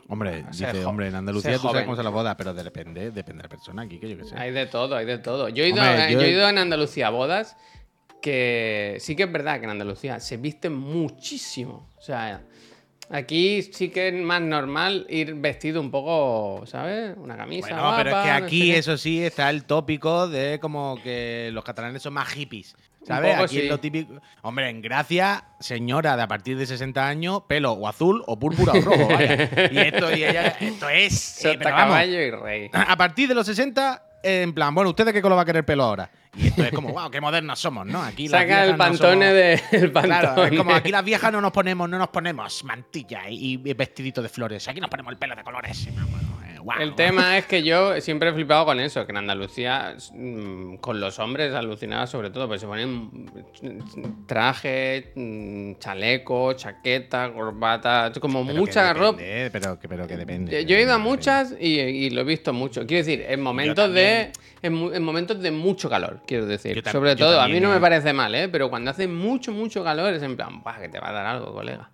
B: Hombre, dice, hombre, en Andalucía tú sabes cómo se la boda, pero depende, depende de la persona, Quique, yo qué sé.
A: Hay de todo, hay de todo. Yo he ido,
B: Hombre,
A: eh,
B: yo-
A: yo he ido en Andalucía a bodas que sí que es verdad que en Andalucía se viste muchísimo. O sea, aquí sí que es más normal ir vestido un poco, ¿sabes? Una camisa.
B: Bueno, pero es que
A: guapa, no
B: aquí,
A: sé
B: eso sí, está el tópico de como que los catalanes son más hippies. ¿Sabes? aquí
A: sí.
B: es lo típico. Hombre, en Gracia, señora de a partir de 60 años, pelo o azul o púrpura o rojo, vaya. Y esto, y ella, esto es. eh, pero vamos,
A: y rey.
B: a partir de los 60, en plan, bueno, ¿usted de qué color va a querer pelo ahora? Y esto es como, wow, qué modernos somos, ¿no? Aquí
A: Saca el
B: no
A: pantone de. El pantone.
B: Claro, es como aquí las viejas no nos ponemos, no nos ponemos mantilla y, y vestidito de flores. Aquí nos ponemos el pelo de colores. Bueno, guau.
A: El tema es que yo siempre he flipado con eso, que en Andalucía, mm, con los hombres alucinaba sobre todo, porque se ponen mm, traje, mm, chaleco, chaqueta, corbata, como
B: Pero que
A: mucha
B: depende,
A: ropa.
B: Pero, que- pero que depende.
A: Yo, he ido a muchas y, y lo he visto mucho. Quiero decir, en momentos de. En, momentos de mucho calor, quiero decir. Sobre todo, a mí no me
B: eh.
A: parece mal, ¿eh? Pero cuando hace mucho, mucho calor es en plan, "Buah, que te va a dar algo, colega.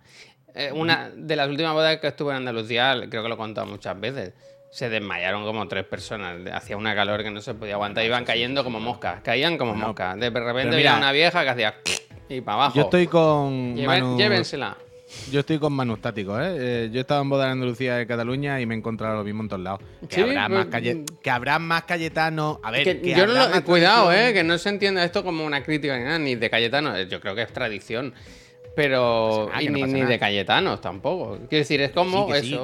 A: Eh, una de las últimas bodas que estuve en Andalucía, creo que lo he contado muchas veces. Se desmayaron como tres personas. Hacía una calor que no se podía aguantar. Iban cayendo como moscas. Caían como moscas. De repente
B: mira,
A: una vieja que hacía. Y para abajo.
B: Yo estoy con
A: Lleven-
B: Manu.
A: Llévensela.
B: Yo estoy con Manu Estático, ¿eh? Eh, Yo he estado en boda en Andalucía de Cataluña y me he encontrado lo mismo en todos lados. Que,
A: Sí,
B: habrá,
A: pues,
B: más calle- que habrá más Cayetano. A ver,
A: Que
B: que
A: yo no
B: habrá
A: lo-
B: más
A: cuidado,
B: tradición.
A: eh, que no se entienda esto como una crítica ni nada, ni de Cayetano, yo creo que es tradición. Pero.
B: No pasa nada,
A: y
B: no
A: ni, de Cayetanos tampoco. Quiero decir, es como
B: Sí, sí.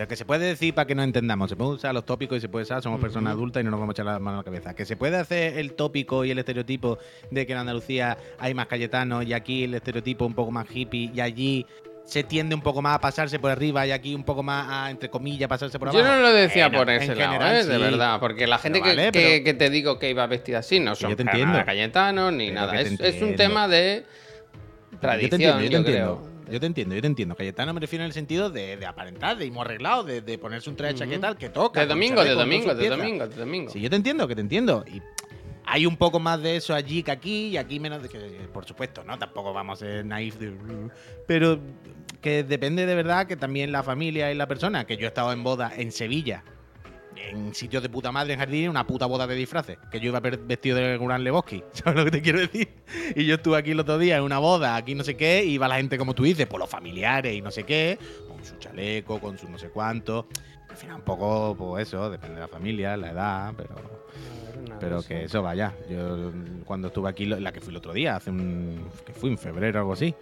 B: Pero que se puede decir para que no entendamos. Se puede usar los tópicos y se puede usar. Somos personas adultas y no nos vamos a echar la mano a la cabeza. Que se puede hacer el tópico y el estereotipo de que en Andalucía hay más cayetanos y aquí el estereotipo un poco más hippie y allí se tiende un poco más a pasarse por arriba y aquí un poco más a, entre comillas, pasarse por abajo.
A: Yo no lo decía
B: Bueno,
A: por ese lado,
B: general,
A: eh, de
B: sí.
A: verdad. Porque la gente
B: Pero
A: que,
B: vale,
A: que- te digo que iba vestida así no son
B: yo te
A: nada Cayetanos ni
B: Pero
A: nada. Es, es un tema de tradición,
B: yo te entiendo, yo te
A: yo
B: entiendo. Yo te entiendo, yo te entiendo. Cayetano me refiero en el sentido de, de aparentar, de ir muy arreglado, de, de ponerse un traje de chaqueta al que toca.
A: De domingo, de domingo, de domingo, de domingo.
B: Sí, yo te entiendo, que te entiendo. Y hay un poco más de eso allí que aquí, y aquí menos de que, por supuesto, ¿no? Tampoco vamos a ser naif de... Pero que depende de verdad que también la familia y la persona, que yo he estado en boda en Sevilla, en sitios de puta madre, en jardín, una puta boda de disfraces, que yo iba vestido de Gran Lebowski, ¿sabes lo que te quiero decir? Y yo estuve aquí el otro día en una boda, aquí no sé qué, y iba la gente, como tú dices, por los familiares y no sé qué, con su chaleco, con su no sé cuánto. Al final un poco, pues eso, depende de la familia, la edad, pero... Pero que eso vaya. Yo cuando estuve aquí, la que fui el otro día, hace un. que fui en febrero o algo así.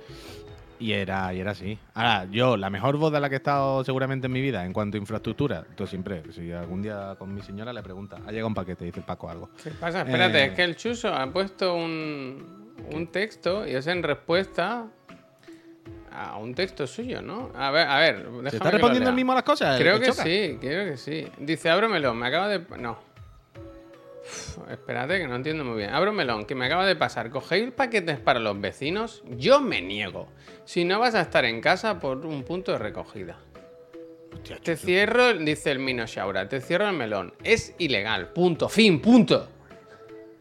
B: Y era, y era así. Ahora, yo, la mejor boda en la que he estado seguramente en mi vida en cuanto a infraestructura, tú siempre, si algún día con mi señora le pregunta, ha llegado un paquete, dice el Paco algo.
A: ¿Qué pasa? Espérate,
B: Eh,
A: es que el Chuso ha puesto un, un texto y es en respuesta a un texto suyo, ¿no? A ver, a ver.
B: ¿Se está respondiendo el mismo a las cosas?
A: Creo
B: ¿El
A: que
B: choca?
A: sí, creo que sí. Dice, ábremelo, me acaba de... No. Uf, espérate, que no entiendo muy bien. Abro un melón, que me acaba de pasar. ¿Cogéis paquetes para los vecinos? Yo me niego. Si no vas a estar en casa por un punto de recogida.
B: Hostia,
A: Te cierro, dice el Minoshaura, te cierro el melón. Es ilegal. Punto. Fin. Punto.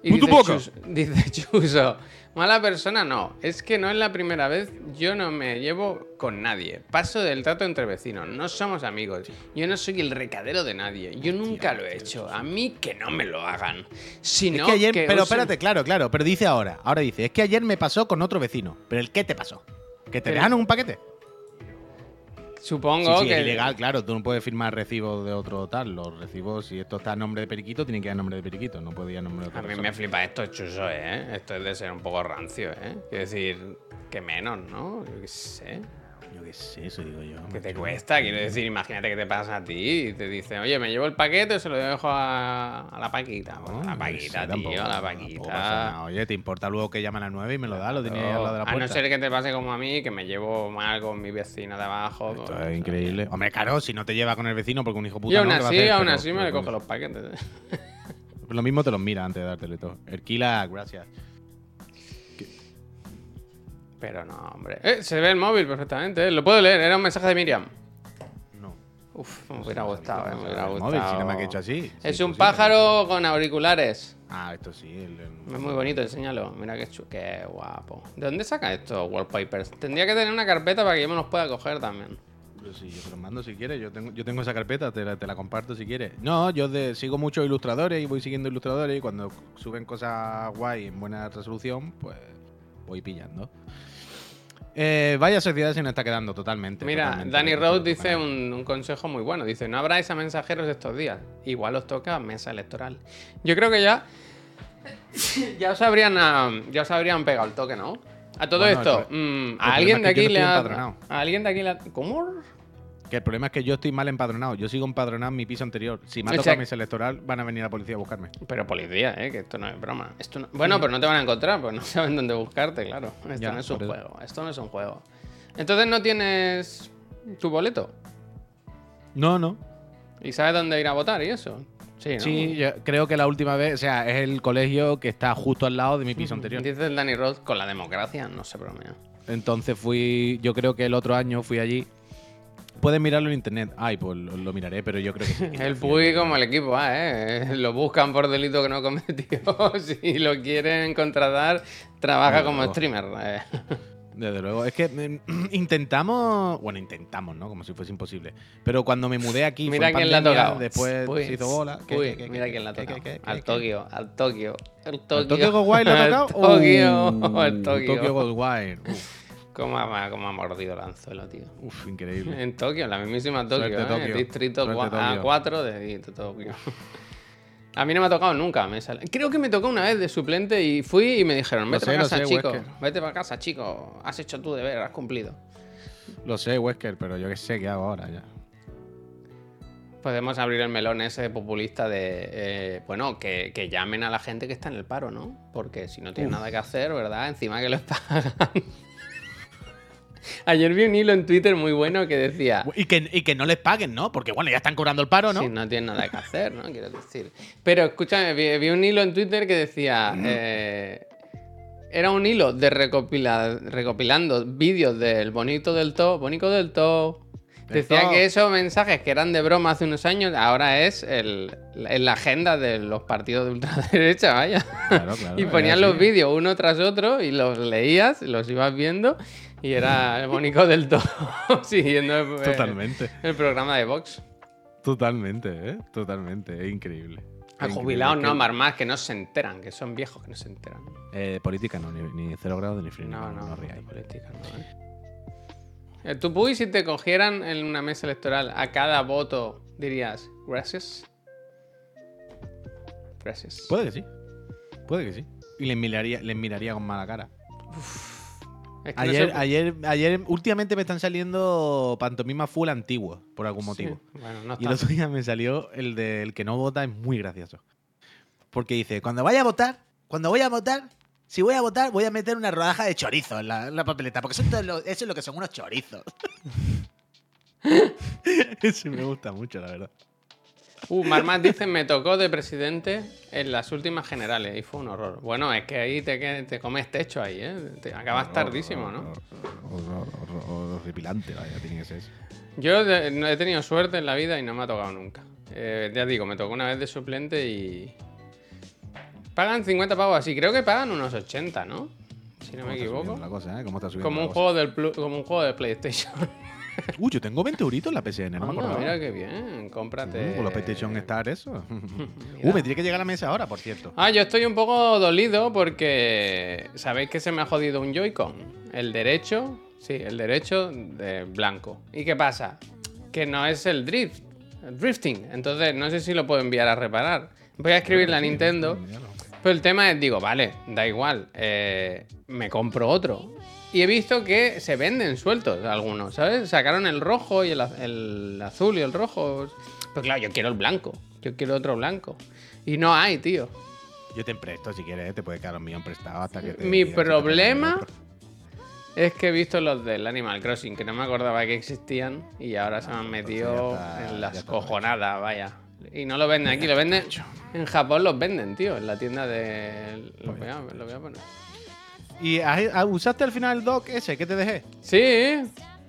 A: Y dice. Chus- dice Chuso, mala persona no. Es que no es la primera vez. Yo no me llevo con nadie. Paso del trato entre vecinos. No somos amigos. Yo no soy el recadero de nadie. Yo nunca lo he hecho. A mí que no me lo hagan. Si
B: Es
A: no,
B: que ayer,
A: que
B: pero espérate, claro, claro, pero dice ahora, ahora dice, es que ayer me pasó con otro vecino. ¿Pero el qué te pasó? ¿Que te dejaron un paquete?
A: Supongo
B: sí, sí,
A: que.
B: es ilegal, claro. Tú no puedes firmar recibos de otro tal. Los recibos, si esto está a nombre de Periquito, tiene que ir a nombre de Periquito. No puede ir a nombre de otra
A: A mí
B: persona.
A: me flipa esto, Chuso, ¿eh? Esto es de ser un poco rancio, ¿eh? Quiero decir, que menos, ¿no? Yo qué sé.
B: Yo qué sé, eso digo yo.
A: ¿Qué te cuesta? Quiero decir, imagínate que te pasa a ti y te dicen, oye, me llevo el paquete o se lo dejo a, a la Paquita. Pues
B: No,
A: a la Paquita,
B: sé,
A: tío,
B: tampoco-
A: a la Paquita.
B: Oye, ¿te importa luego que llaman a las 9 y me lo da? Lo tenía al lado de la
A: a
B: puerta.
A: no ser que te pase como a mí, que me llevo mal con mi vecina de abajo.
B: Esto
A: pues,
B: es increíble. Hombre, claro, si no te lleva con el vecino porque un hijo puta
A: Y aún
B: no, ¿qué va a
A: así,
B: hacer?
A: aún
B: Pero-
A: así me
B: pero
A: le coge
B: con-
A: los paquetes.
B: Lo mismo te los mira antes de dártelo y todo. Erquila, gracias.
A: Pero no, hombre. Eh, se ve el móvil perfectamente, ¿eh? Lo puedo leer, era un mensaje de Miriam.
B: No.
A: Uf, me hubiera gustado, eh, me hubiera
B: El
A: gustado.
B: móvil, si no me ha hecho así.
A: Es un
B: sí,
A: pájaro con auriculares.
B: pero- Ah, esto sí. el- el-
A: Es muy bonito, enséñalo. Mira qué, chu- qué guapo. ¿De dónde saca esto, wallpapers? Tendría que tener una carpeta para que yo me los pueda coger también.
B: Pero sí, yo te lo mando si quieres. Yo tengo, yo tengo esa carpeta, te la, te la comparto si quieres. No, yo de- sigo muchos ilustradores y voy siguiendo ilustradores y cuando suben cosas guay en buena resolución, pues voy pillando. Eh, vaya sociedad se nos está quedando totalmente.
A: Mira,
B: totalmente
A: Danny Rose dice un, un consejo muy bueno. Dice, no habrá esa mensajeros estos días. Igual os toca mesa electoral. Yo creo que ya... ya os habrían, ya os habrían pegado el toque, ¿no? A todo
B: Bueno,
A: esto,
B: el
A: mm,
B: el
A: a alguien de aquí le ha... A alguien de aquí le ha... ¿Cómo?
B: Que el problema es que yo estoy mal empadronado. Yo sigo empadronado en mi piso anterior. Si me ha
A: O
B: tocado
A: sea-
B: mesa electoral, van a venir la policía a buscarme.
A: Pero policía, ¿eh? Que esto no es broma. Esto no- Bueno, pero no te van a encontrar, pues no saben dónde buscarte, claro. Esto
B: Ya,
A: no es un
B: eso.
A: juego. Esto no es un juego. Entonces no tienes tu boleto.
B: No, no.
A: ¿Y sabes dónde ir a votar y eso? Sí, ¿no?
B: Sí, yo creo que la última vez, o sea, es el colegio que está justo al lado de mi piso anterior.
A: Dice el Danny Rose, con la democracia no se bromea.
B: Entonces fui, yo creo que el otro año fui allí. Puedes mirarlo en internet. Ay, pues lo, lo miraré, pero yo creo que sí.
A: El Puy como el equipo A, ¿eh? Lo buscan por delito que no cometió. si lo quieren contratar, trabaja como streamer. eh.
B: Desde luego. Es que mm, intentamos. Bueno, intentamos, ¿no? Como si fuese imposible. Pero cuando me mudé aquí. fue
A: Mira
B: en
A: quién
B: pandemia,
A: tocado.
B: Después se hizo bola. ¿Qué,
A: Puy,
B: qué, qué,
A: mira
B: qué,
A: quién
B: qué,
A: tocado. al? Tokio, al Tokio. El Tokio.
B: ¿Al Tokyo Gold Wine le ha tocado?
A: Al Tokio,
B: Uh,
A: al Tokio.
B: Tokyo Gold Wine. Uf,
A: ¿Cómo ha, cómo ha mordido el anzuelo, tío?
B: uf, increíble.
A: En Tokio, en la mismísima Tokio,
B: Suerte,
A: ¿eh?
B: Tokio.
A: Distrito
B: Suerte, Tokio.
A: A4 de Tokio. A mí no me ha tocado nunca. me sale- Creo que me tocó una vez de suplente y fui y me dijeron, vete para casa,
B: sé,
A: chico.
B: Wesker.
A: Vete para casa, chico. Has hecho tu deber, has cumplido.
B: Lo sé, Wesker, pero yo qué sé qué hago ahora ya.
A: Podemos abrir el melón ese populista de, eh, bueno, que, que llamen a la gente que está en el paro, ¿no? Porque si no tienen nada que hacer, ¿verdad? Encima que les pagan. Ayer vi un hilo en Twitter muy bueno que decía,
B: Y que, y que no les paguen, ¿no? Porque bueno, ya están cobrando el paro, ¿no?
A: Si no tienen nada que hacer, ¿no? Quiero decir. Pero escúchame, vi, vi un hilo en Twitter que decía. eh, era un hilo de recopila- recopilando vídeos del bonito del todo. Bonito del todo. Decía que esos mensajes que eran de broma hace unos años, ahora es el, en la agenda de los partidos de ultraderecha, vaya.
B: Claro, claro,
A: y ponían los vídeos uno tras otro y los leías, los ibas viendo y era el bonito del todo, siguiendo el,
B: Totalmente.
A: el programa de Vox.
B: Totalmente, ¿eh? Totalmente. Es increíble.
A: A jubilados no, más más que no se enteran, que son viejos que no se enteran.
B: eh, política no, ni, ni cero grados ni frío.
A: No, no,
B: no
A: no,
B: ríais.
A: política no, ¿eh? Eh, ¿Tú, Puy, si te cogieran en una mesa electoral a cada voto, dirías gracias? Gracias.
B: Puede que sí. Puede que sí. Y les miraría, les miraría con mala cara.
A: Es que no
B: Ayer, ayer, ayer, últimamente me están saliendo pantomimas full antiguos, por algún
A: Sí,
B: motivo.
A: Bueno, no
B: Y el otro día me salió el del que no vota, es muy gracioso. Porque dice, cuando vaya a votar, cuando voy a votar, si voy a votar, voy a meter una rodaja de chorizo en la, en la papeleta, porque eso es, lo, eso es lo que son unos chorizos. Eso me gusta mucho, la verdad.
A: Uh, Marmas dice, me tocó de presidente en las últimas generales y fue un horror. Bueno, es que ahí te, comes techo ahí, ¿eh? Te acabas tardísimo, ¿no?
B: Horror- horror- Horripilante, vaya, tiene que ser eso.
A: Yo de- no he tenido suerte en la vida y no me ha tocado nunca. Eh, ya digo, me tocó una vez de suplente y. Pagan 50 pavos así, creo que pagan unos 80, ¿no? Si no
B: ¿Cómo
A: me equivoco.
B: subiendo La cosa, ¿eh? ¿Cómo está subiendo
A: Como
B: la
A: un,
B: cosa?
A: juego del Plu- como un juego de PlayStation.
B: Uy, yo tengo 20 euritos en la PSN, no me
A: Anda,
B: acordaba.
A: mira qué bien, cómprate.
B: Uh, con los PlayStation Star, eso. Uh, me tiene que llegar a la mesa ahora, por cierto.
A: Ah, yo estoy un poco dolido porque. ¿Sabéis que se me ha jodido un Joy-Con? El derecho, sí, el derecho de blanco. ¿Y qué pasa? Que no es el drift, el drifting. Entonces no sé si lo puedo enviar a reparar. Voy a escribirle a Nintendo. Pero el tema es, digo, vale, da igual, eh, me compro otro. Y he visto que se venden sueltos algunos, ¿sabes? Sacaron el rojo y el, az- el azul y el rojo. Pero claro, yo quiero el blanco, yo quiero otro blanco. Y no hay, tío.
B: Yo te presto si quieres, te puede quedar un millón prestado hasta que te
A: Mi problema es que he visto los del Animal Crossing, que no me acordaba que existían y ahora se me han metido
B: ya está-
A: en las cojonadas, vaya. Y no lo venden aquí, lo venden. En Japón los venden, tío, en la tienda de. Lo voy a, lo voy a poner.
B: ¿Y usaste al final el dock ese que te dejé?
A: Sí,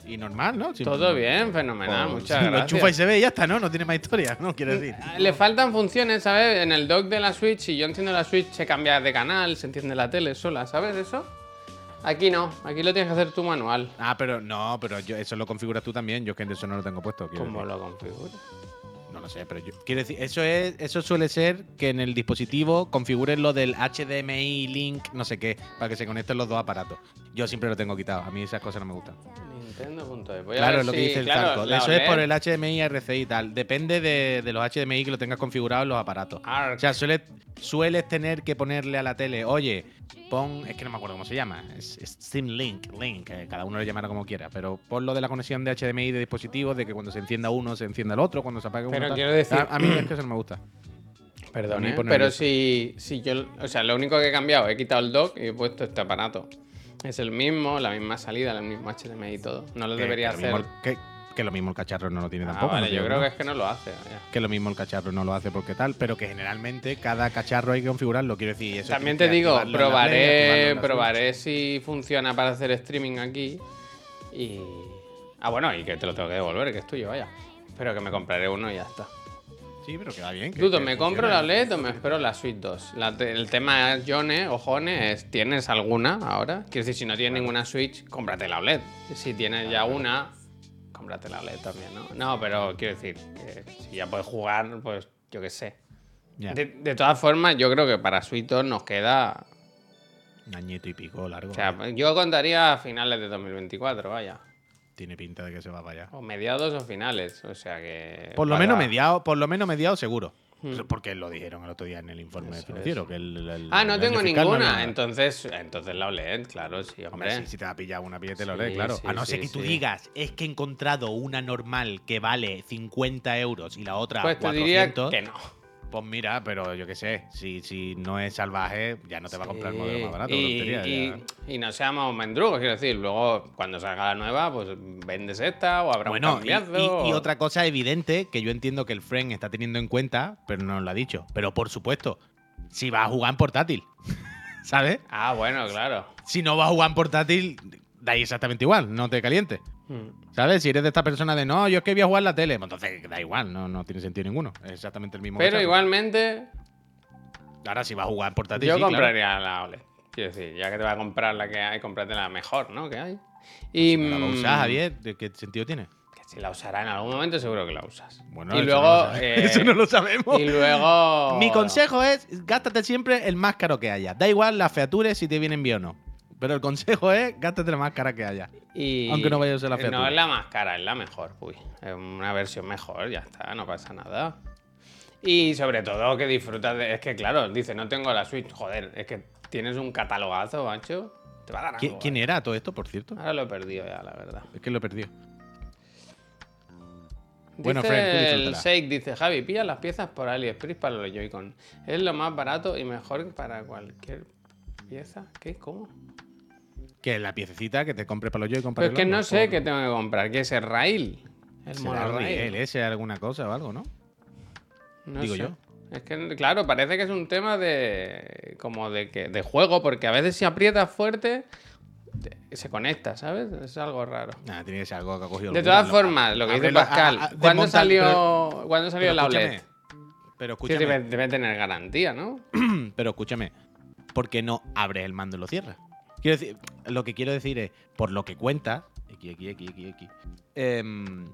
B: Y normal, ¿no? Sí,
A: todo bien, fenomenal,
B: pues,
A: muchas
B: Lo
A: gracias.
B: enchufa y se ve y ya está, ¿no? No tiene más historia, ¿no? Quiero decir.
A: Le faltan funciones, ¿sabes? En el dock de la Switch, si yo enciendo la Switch, se cambia de canal, se enciende la tele sola, ¿sabes eso? Aquí no, aquí lo tienes que hacer tú manual.
B: Ah, pero no, pero yo, eso lo configuras tú también. Yo es que eso no lo tengo puesto.
A: ¿Cómo
B: decir.
A: lo configuras?
B: No lo sé, pero yo quiero decir, eso es, eso suele ser que en el dispositivo configures lo del HDMI link, no sé qué, para que se conecten los dos aparatos. Yo siempre lo tengo quitado. A mí esas cosas no me gustan.
A: Nintendo.es.
B: Claro, es lo que
A: si-
B: dice el
A: claro,
B: Eso es por el HDMI RCI y tal. Depende de, de los HDMI que lo tengas configurado en los aparatos.
A: Arc.
B: O sea, suele- sueles tener que ponerle a la tele, oye, pon, es que no me acuerdo cómo se llama, es, es Steam Link, Link, eh, cada uno lo llamará como quiera, pero pon lo de la conexión de HDMI de dispositivos, de que cuando se encienda uno se encienda el otro, cuando se apague uno.
A: Pero
B: tal.
A: quiero decir-
B: A, a mí es que eso no me gusta.
A: Perdón, ¿eh? pero si, si yo. O sea, lo único que he cambiado, he quitado el dock y he puesto este aparato. Es el mismo, la misma salida, el mismo HDMI y todo. No lo
B: Que-
A: debería
B: que lo
A: hacer.
B: mismo que, que lo mismo el cacharro no lo tiene
A: Ah,
B: tampoco.
A: vale,
B: no
A: yo creo que es que no lo hace. vaya.
B: que lo mismo el cacharro no lo hace porque tal, pero que generalmente cada cacharro hay que configurarlo, quiero decir. Eso
A: También te digo,
B: Play,
A: probaré, probaré si funciona para hacer streaming aquí. Y. Ah, bueno, y que te lo tengo que devolver, que es tuyo, vaya. Pero que me compraré uno y ya está.
B: Sí, pero que va bien. que-
A: Dudo,
B: que
A: ¿me compro la OLED o me espero la Switch 2? La te- el tema es, Jone, ojone, es, ¿tienes alguna ahora? Quiero decir, si no tienes ninguna Switch, cómprate la OLED. Si tienes ya una, cómprate la OLED también, ¿no? No, pero quiero decir, que si ya puedes jugar, pues yo qué sé. De, de todas formas, yo creo que para Switch 2 nos queda...
B: Un añito y pico largo.
A: O sea, yo contaría a finales de 2024, vaya.
B: Tiene pinta de que se va para allá.
A: O mediados o finales, o sea que...
B: Por lo
A: para-
B: menos mediado, por lo menos mediado seguro.
A: Hmm.
B: Porque lo dijeron el otro día en el informe
A: Eso
B: financiero. Que el, el-
A: Ah, no
B: el
A: tengo
B: no
A: ninguna. entonces, entonces la OLED, claro, sí,
B: Hombre,
A: hombre.
B: si, si te va a pillar una billete, lo
A: Sí,
B: lees, claro.
A: sí,
B: a no ser
A: sí,
B: que tú
A: sí.
B: digas, es que he encontrado una normal que vale 50 euros y la otra
A: Pues te
B: 400.
A: diría que no.
B: Pues mira, pero yo qué sé, si, si no es salvaje, ya no te va a comprar el modelo más barato.
A: y, y- no seamos mendrugos, quiero decir. Luego, cuando salga la nueva, pues vendes esta o habrá
B: Bueno,
A: un cambiazo.
B: y- y otra cosa evidente que yo entiendo que el Friend está teniendo en cuenta, pero no nos lo ha dicho. Pero por supuesto, si va a jugar en portátil, ¿sabes?
A: Ah, bueno, claro.
B: Si no va a jugar en portátil, da exactamente igual, no te calientes.
A: Hmm.
B: ¿Sabes? Si eres de esta persona de no, yo es que voy a jugar la tele, pues entonces da igual, no, no tiene sentido ninguno. Es exactamente el mismo.
A: Pero igualmente,
B: Ahora si va a jugar portátil,
A: yo
B: sí, claro.
A: compraría la OLED. Quiero decir, ya que te va a comprar la que hay, cómprate la mejor, ¿no? Que hay. Y
B: No la a
A: mm,
B: Javier, ¿de qué sentido tiene?
A: Que si la usará en algún momento, seguro que la usas.
B: Bueno,
A: y
B: eso
A: luego.
B: no
A: eh,
B: eso no lo sabemos.
A: Y luego.
B: Mi consejo es, gástate siempre el más caro que haya. Da igual las features si te vienen bien o no. Pero el consejo es, gástate la más cara que haya.
A: Y
B: Aunque no vaya a la
A: No
B: featura.
A: es la más cara, es la mejor. Uy, es una versión mejor, ya está, no pasa nada. Y sobre todo que disfrutas de. Es que, claro, dice, no tengo la Switch. Joder, es que tienes un catalogazo, macho. Te va a dar
B: ¿Qui-
A: algo,
B: ¿Quién
A: ¿eh?
B: era todo esto, por cierto?
A: Ahora lo he perdido ya, la verdad.
B: Es que lo he perdido. Bueno,
A: dice
B: tú
A: el
B: disfrútala.
A: Shake, dice Javi, pilla las piezas por AliExpress para los Joy-Con. Es lo más barato y mejor para cualquier pieza. ¿Qué? ¿Cómo?
B: Que la piececita que te compre para los Joy-Con
A: Pues
B: para
A: es que no sé
B: por-
A: qué tengo que comprar. ¿Qué es el rail? El monorail.
B: ese alguna cosa o algo, ¿no?
A: No
B: Digo
A: sé.
B: yo.
A: Es que, claro, parece que es un tema de. como de que de juego, porque a veces si aprietas fuerte, te- se conecta, ¿sabes? Es algo raro.
B: Nada, tiene que ser algo que ha cogido
A: De todas formas, lo que dice
B: ábrelo,
A: Pascal,
B: a- a-
A: ¿cuándo salió,
B: pero-
A: ¿cuándo salió
B: pero
A: la
B: escúchame,
A: OLED?
B: Pero
A: Sí, debe, debe tener garantía, ¿no?
B: pero escúchame. ¿Por qué no abres el mando y lo cierras? Quiero decir, lo que quiero decir es, por lo que cuenta, em,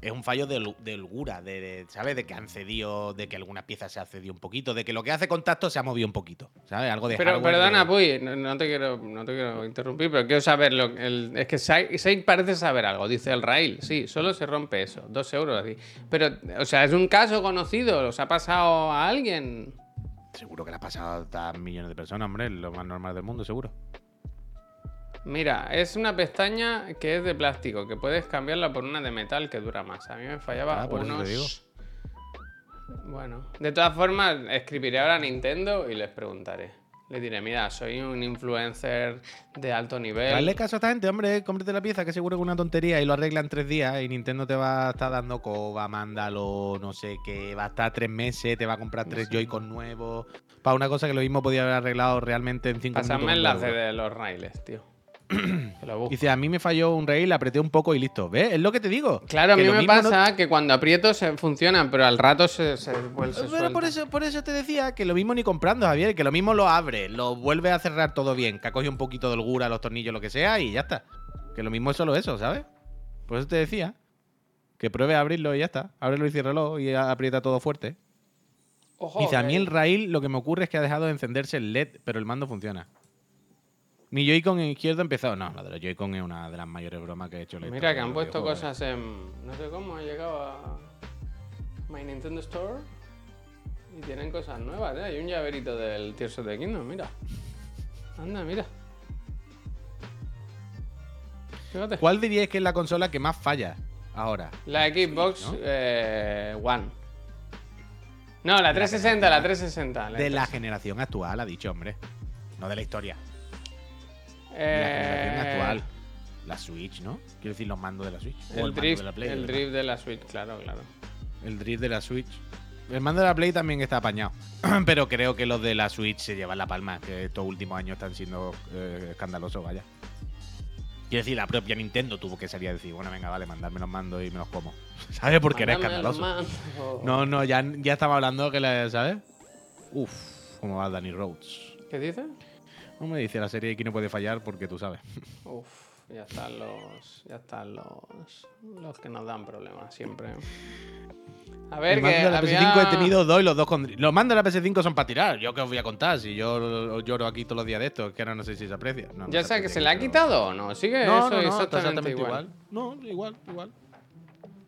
B: es un fallo de, de holgura, de, de, ¿sabes? De que han cedido, de que alguna pieza se ha cedido un poquito, de que lo que hace contacto se ha movido un poquito, ¿sabes? Algo de
A: Pero perdona,
B: de-
A: Puy, no, no te quiero, no te quiero interrumpir, pero quiero saber lo el- es que Sai parece saber algo. Dice el rail, sí, solo se rompe eso, dos euros así. Pero, o sea, es un caso conocido, ¿os ha pasado a alguien?
B: Seguro que le ha pasado a millones de personas, hombre, lo más normal del mundo, seguro.
A: Mira, es una pestaña que es de plástico, que puedes cambiarla por una de metal que dura más. A mí me fallaba
B: Ah, por eso te
A: unos.
B: digo.
A: Bueno, de todas formas, escribiré ahora a Nintendo y les preguntaré. Le diré, mira, soy un influencer de alto nivel.
B: Dale caso a esta gente, hombre, cómprate la pieza, que seguro que es una tontería y lo arregla en tres días y Nintendo te va a estar dando coba, mándalo, no sé qué, va a estar tres meses, te va a comprar tres Joy-Con nuevos. Para una cosa que lo mismo podía haber arreglado realmente en cinco
A: Pásame
B: minutos. con
A: enlace de los raíles, tío.
B: Dice, a mí me falló un rail, apreté un poco y listo. ¿Ves? Es lo que te digo.
A: Claro, a mí me
B: no-
A: pasa que cuando aprieto se funcionan, pero al rato se, se, vuelve- se
B: Pero por eso, por eso te decía que lo mismo ni comprando, Javier, que lo mismo lo abre, lo vuelve a cerrar todo bien, que ha cogido un poquito de holgura, los tornillos, lo que sea, y ya está. Que lo mismo es solo eso, ¿sabes? Por eso te decía. Que pruebe a abrirlo y ya está. Ábrelo y ciérralo y aprieta todo fuerte.
A: Ojo,
B: Dice, a mí el rail lo que me ocurre es que ha dejado de encenderse el LED, pero el mando funciona. Mi Joy-Con izquierdo empezó. No, lo de los Joy-Con es una de las mayores bromas que he hecho. en la
A: Mira que han puesto cosas en. No sé cómo, he llegado a. My Nintendo Store. Y tienen cosas nuevas, ¿eh? Hay un llaverito del Tears of the Kingdom, mira. Anda, mira. Fíjate.
B: ¿Cuál diríais que es la consola que más falla ahora?
A: La Xbox
B: ¿no?
A: eh, One. No, la 360, la 360. la
B: De la
A: 360.
B: generación actual, ha dicho, hombre. No de la historia. La
A: Eh,
B: generación actual. La Switch, ¿no? Quiero decir, los mandos de la Switch.
A: El drift,
B: de la Play,
A: el drift de la Switch, claro, claro.
B: El drift de la Switch. El mando de la Play también está apañado. Pero creo que los de la Switch se llevan la palma. Que estos últimos años están siendo eh, escandalosos, vaya. Quiero decir, la propia Nintendo tuvo que salir a decir, bueno, venga, vale, mandarme los mandos y me los como. ¿Sabes? Porque era escandaloso. No, no, ya, ya estaba hablando que la, ¿sabes? Uf, cómo va Danny Rhodes.
A: ¿Qué dice?
B: No me dice la serie aquí no puede fallar porque tú sabes.
A: Uf, ya están los. Ya están los. Los que nos dan problemas siempre. A ver, que.
B: la
A: había-
B: PS5 he tenido dos y los dos con. Los mandos de la PS5 son para tirar. Yo que os voy a contar. Si yo lloro aquí todos los días de esto, es que ahora no sé si se aprecia. No, no
A: Ya sé que se le ha quitado o no. Sigue
B: No,
A: eso
B: no, no, está
A: exactamente,
B: exactamente
A: igual.
B: igual. No, igual, igual.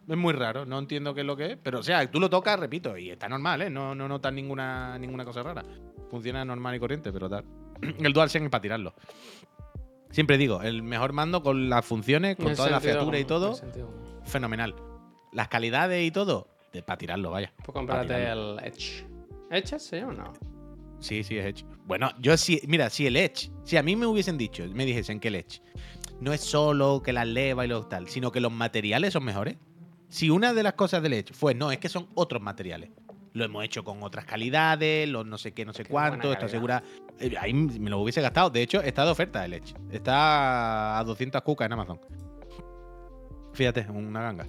B: Es muy raro, no entiendo qué es lo que es. Pero, o sea, tú lo tocas, repito, y está normal, ¿eh? No, no notas ninguna, ninguna cosa rara. Funciona normal y corriente, pero tal. El DualSense es para tirarlo. Siempre digo, el mejor mando con las funciones, con toda la featura y todo, fenomenal. Las calidades y todo, para tirarlo, vaya.
A: Pues
B: tirarlo.
A: el Edge. ¿Edge se llama o no?
B: Sí, sí, es Edge. Bueno, yo sí, mira, si el Edge, si a mí me hubiesen dicho, me dijesen que el Edge no es solo que las leva y lo tal, sino que los materiales son mejores. Si una de las cosas del Edge fue, no, es que son otros materiales. Lo hemos hecho con otras calidades, los no sé qué, no sé
A: Qué
B: cuánto, esto asegura. eh, Ahí me lo hubiese gastado. De hecho, está de oferta el Edge. Está a 200 cucas en Amazon. Fíjate, una ganga.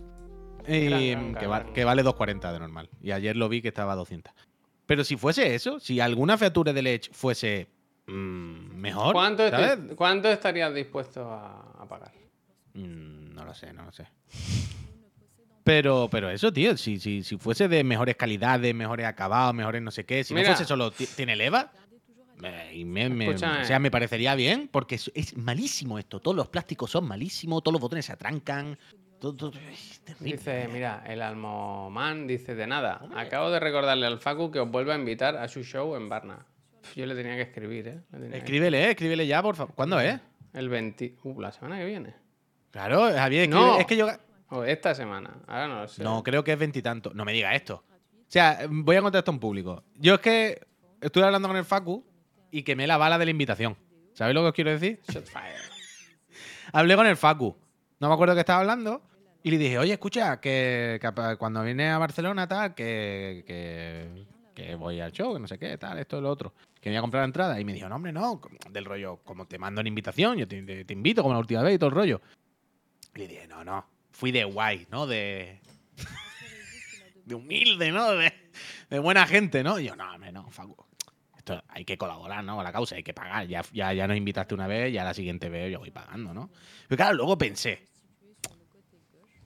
B: Y,
A: ganga,
B: que, va- que vale 2.40 de normal. Y ayer lo vi que estaba a 200. Pero si fuese eso, si alguna feature del Edge fuese mm, mejor,
A: ¿Cuánto,
B: ¿sabes?
A: estoy- ¿Cuánto estarías dispuesto a, a pagar?
B: Mm, no lo sé, no lo sé. Pero, pero eso, tío, si, si, si fuese de mejores calidades, mejores acabados, mejores no sé qué, si
A: Mira.
B: no fuese solo ti- tiene leva, me- y me, me-
A: Escúchame.
B: o sea, me parecería bien, porque es, es malísimo esto. Todos los plásticos son malísimos, todos los botones se atrancan. Todo.
A: Dice, mira, el Almoman dice de nada. Acabo de recordarle al Facu que os vuelva a invitar a su show en Varna. Pf, Yo le tenía que escribir, ¿eh? Le tenía que-
B: Escríbele, eh, escríbele ya, por favor. ¿Cuándo es?
A: El 20. Uh, la semana que viene.
B: Claro, Javier, escribe-
A: No.
B: es que yo.
A: O esta semana. Ahora no lo sé.
B: No, creo que es veintitantos. No me diga esto. O sea, voy a contar esto en público. Yo es que estuve hablando con el Facu y quemé la bala de la invitación. ¿Sabéis lo que os quiero decir?
A: Shotfire.
B: Hablé con el Facu. No me acuerdo qué estaba hablando. Y le dije, oye, escucha, que, cuando vine a Barcelona, tal, que, que, que voy al show, que no sé qué, tal, esto lo otro. Que voy a comprar la entrada. Y me dijo, no, hombre, no. Del rollo, como te mando una invitación, yo te, te- te invito como la última vez y todo el rollo. Y le dije, no, no. Fui de guay, ¿no? De. de humilde, ¿no? De, buena gente, ¿no? Y yo, no, hombre, no, Facu. Esto hay que colaborar, ¿no? Con la causa, hay que pagar. Ya, ya, ya nos invitaste una vez, ya la siguiente vez yo voy pagando, ¿no? Pero claro, luego pensé,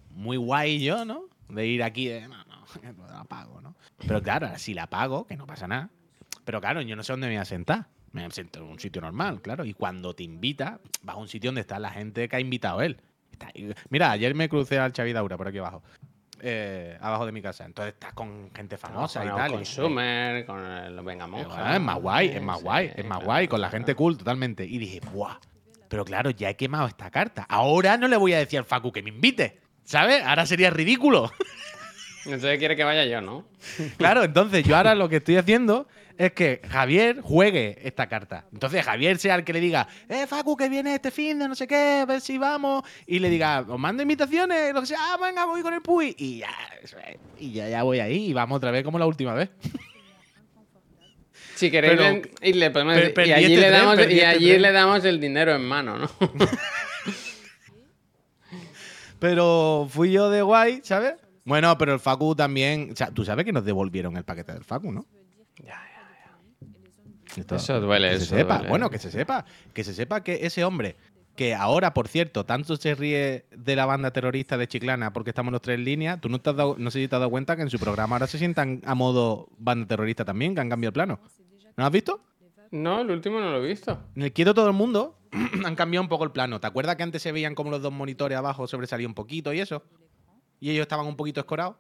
B: muy guay yo, ¿no? De ir aquí de, no, no, la pago, ¿no? Pero claro, si la pago, que no pasa nada. Pero claro, yo no sé dónde me voy a sentar. Me voy en un sitio normal, claro. Y cuando te invita, vas a un sitio donde está la gente que ha invitado él. Mira, ayer me crucé al Xavi Daura por aquí abajo. eh, abajo de mi casa. Entonces estás con gente famosa
A: con
B: y tal. y-
A: Consumer, con el Venga Monja.
B: bueno, es más guay, es más
A: Sí,
B: guay, es más
A: claro,
B: guay, con la gente cool totalmente. Y dije, ¡buah! Pero claro, ya he quemado esta carta. Ahora no le voy a decir al Facu que me invite. ¿Sabes? Ahora sería ridículo.
A: Entonces quiere que vaya yo, ¿no?
B: claro, entonces yo ahora lo que estoy haciendo es que Javier juegue esta carta. Entonces Javier sea el que le diga, eh, Facu, que viene este fin de no sé qué, a ver si vamos. Y le diga, os mando invitaciones, lo que sea, ah, venga, voy con el Puy. Y ya, y ya, ya voy ahí y vamos otra vez como la última vez.
A: Si queréis,
B: Pero-
A: le- y, le podemos
B: Per-
A: decir- y allí, le damos, y allí le damos el dinero en mano, ¿no?
B: Pero fui yo de guay, ¿sabes? Bueno, pero el Facu también. O sea, tú sabes que nos devolvieron el paquete del Facu, ¿no? Esto-
A: Eso duele,
B: Que se
A: eso
B: sepa,
A: duele.
B: bueno, que se sepa. Que se sepa que ese hombre, que ahora, por cierto, tanto se ríe de la banda terrorista de Chiclana porque estamos los tres en línea, tú no, te has dado, no sé si te has dado cuenta que en su programa ahora se sientan a modo banda terrorista también, que han cambiado el plano. ¿No lo has visto?
A: No, el último no lo he visto.
B: En el Quiero Todo el Mundo han cambiado un poco el plano. ¿Te acuerdas que antes se veían como los dos monitores abajo sobresalía un poquito y eso? Y ellos estaban un poquito escorados.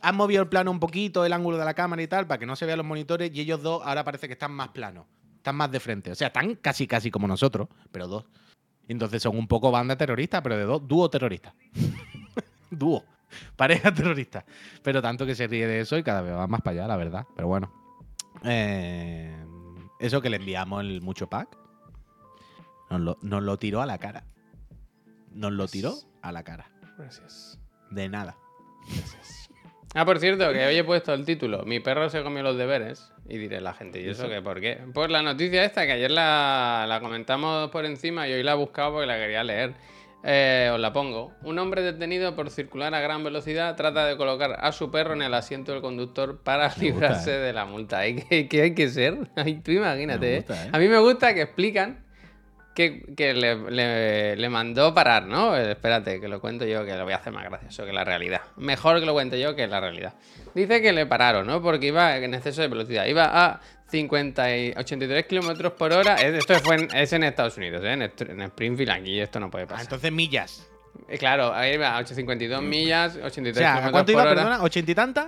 B: Han movido el plano un poquito, el ángulo de la cámara y tal, para que no se vean los monitores y ellos dos ahora parece que están más planos. Están más de frente. O sea, están casi casi como nosotros, pero dos. Entonces son un poco banda terrorista, pero de dos, dúo terrorista. dúo. Pareja terrorista. Pero tanto que se ríe de eso y cada vez va más para allá, la verdad. Pero bueno. Eh, eso que le enviamos el mucho pack. Nos lo, nos lo tiró a la cara. Nos lo tiró a la cara.
A: Gracias.
B: De nada.
A: Ah, por cierto, que hoy he puesto el título. Mi perro se comió los deberes. Y diré la gente, ¿y eso qué? ¿Por qué? Pues la noticia esta, que ayer la, la comentamos por encima y hoy la he buscado porque la quería leer. Eh, os la pongo. Un hombre detenido por circular a gran velocidad trata de colocar a su perro en el asiento del conductor para
B: Me gusta,
A: librarse
B: eh.
A: de la multa. ¿Y qué, qué hay que ser? Ay, tú imagínate, ¿eh?
B: gusta, ¿eh?
A: A mí me gusta que explican que, que le, le- le mandó parar, ¿no? Espérate, que lo cuento yo, que lo voy a hacer más gracioso que la realidad. Mejor que lo cuente yo que la realidad. Dice que le pararon, ¿no? Porque iba en exceso de velocidad. Iba a 50 y 83 kilómetros por hora. Es- Esto fue en, es en Estados Unidos, ¿eh? En, en Springfield, aquí esto no puede
B: Ah,
A: pasar.
B: entonces millas.
A: Eh, Claro, ahí iba a 852 millas, 83
B: O sea, ¿a
A: kilómetros
B: cuánto
A: por
B: iba,
A: hora.
B: perdona? ¿80 y tantas?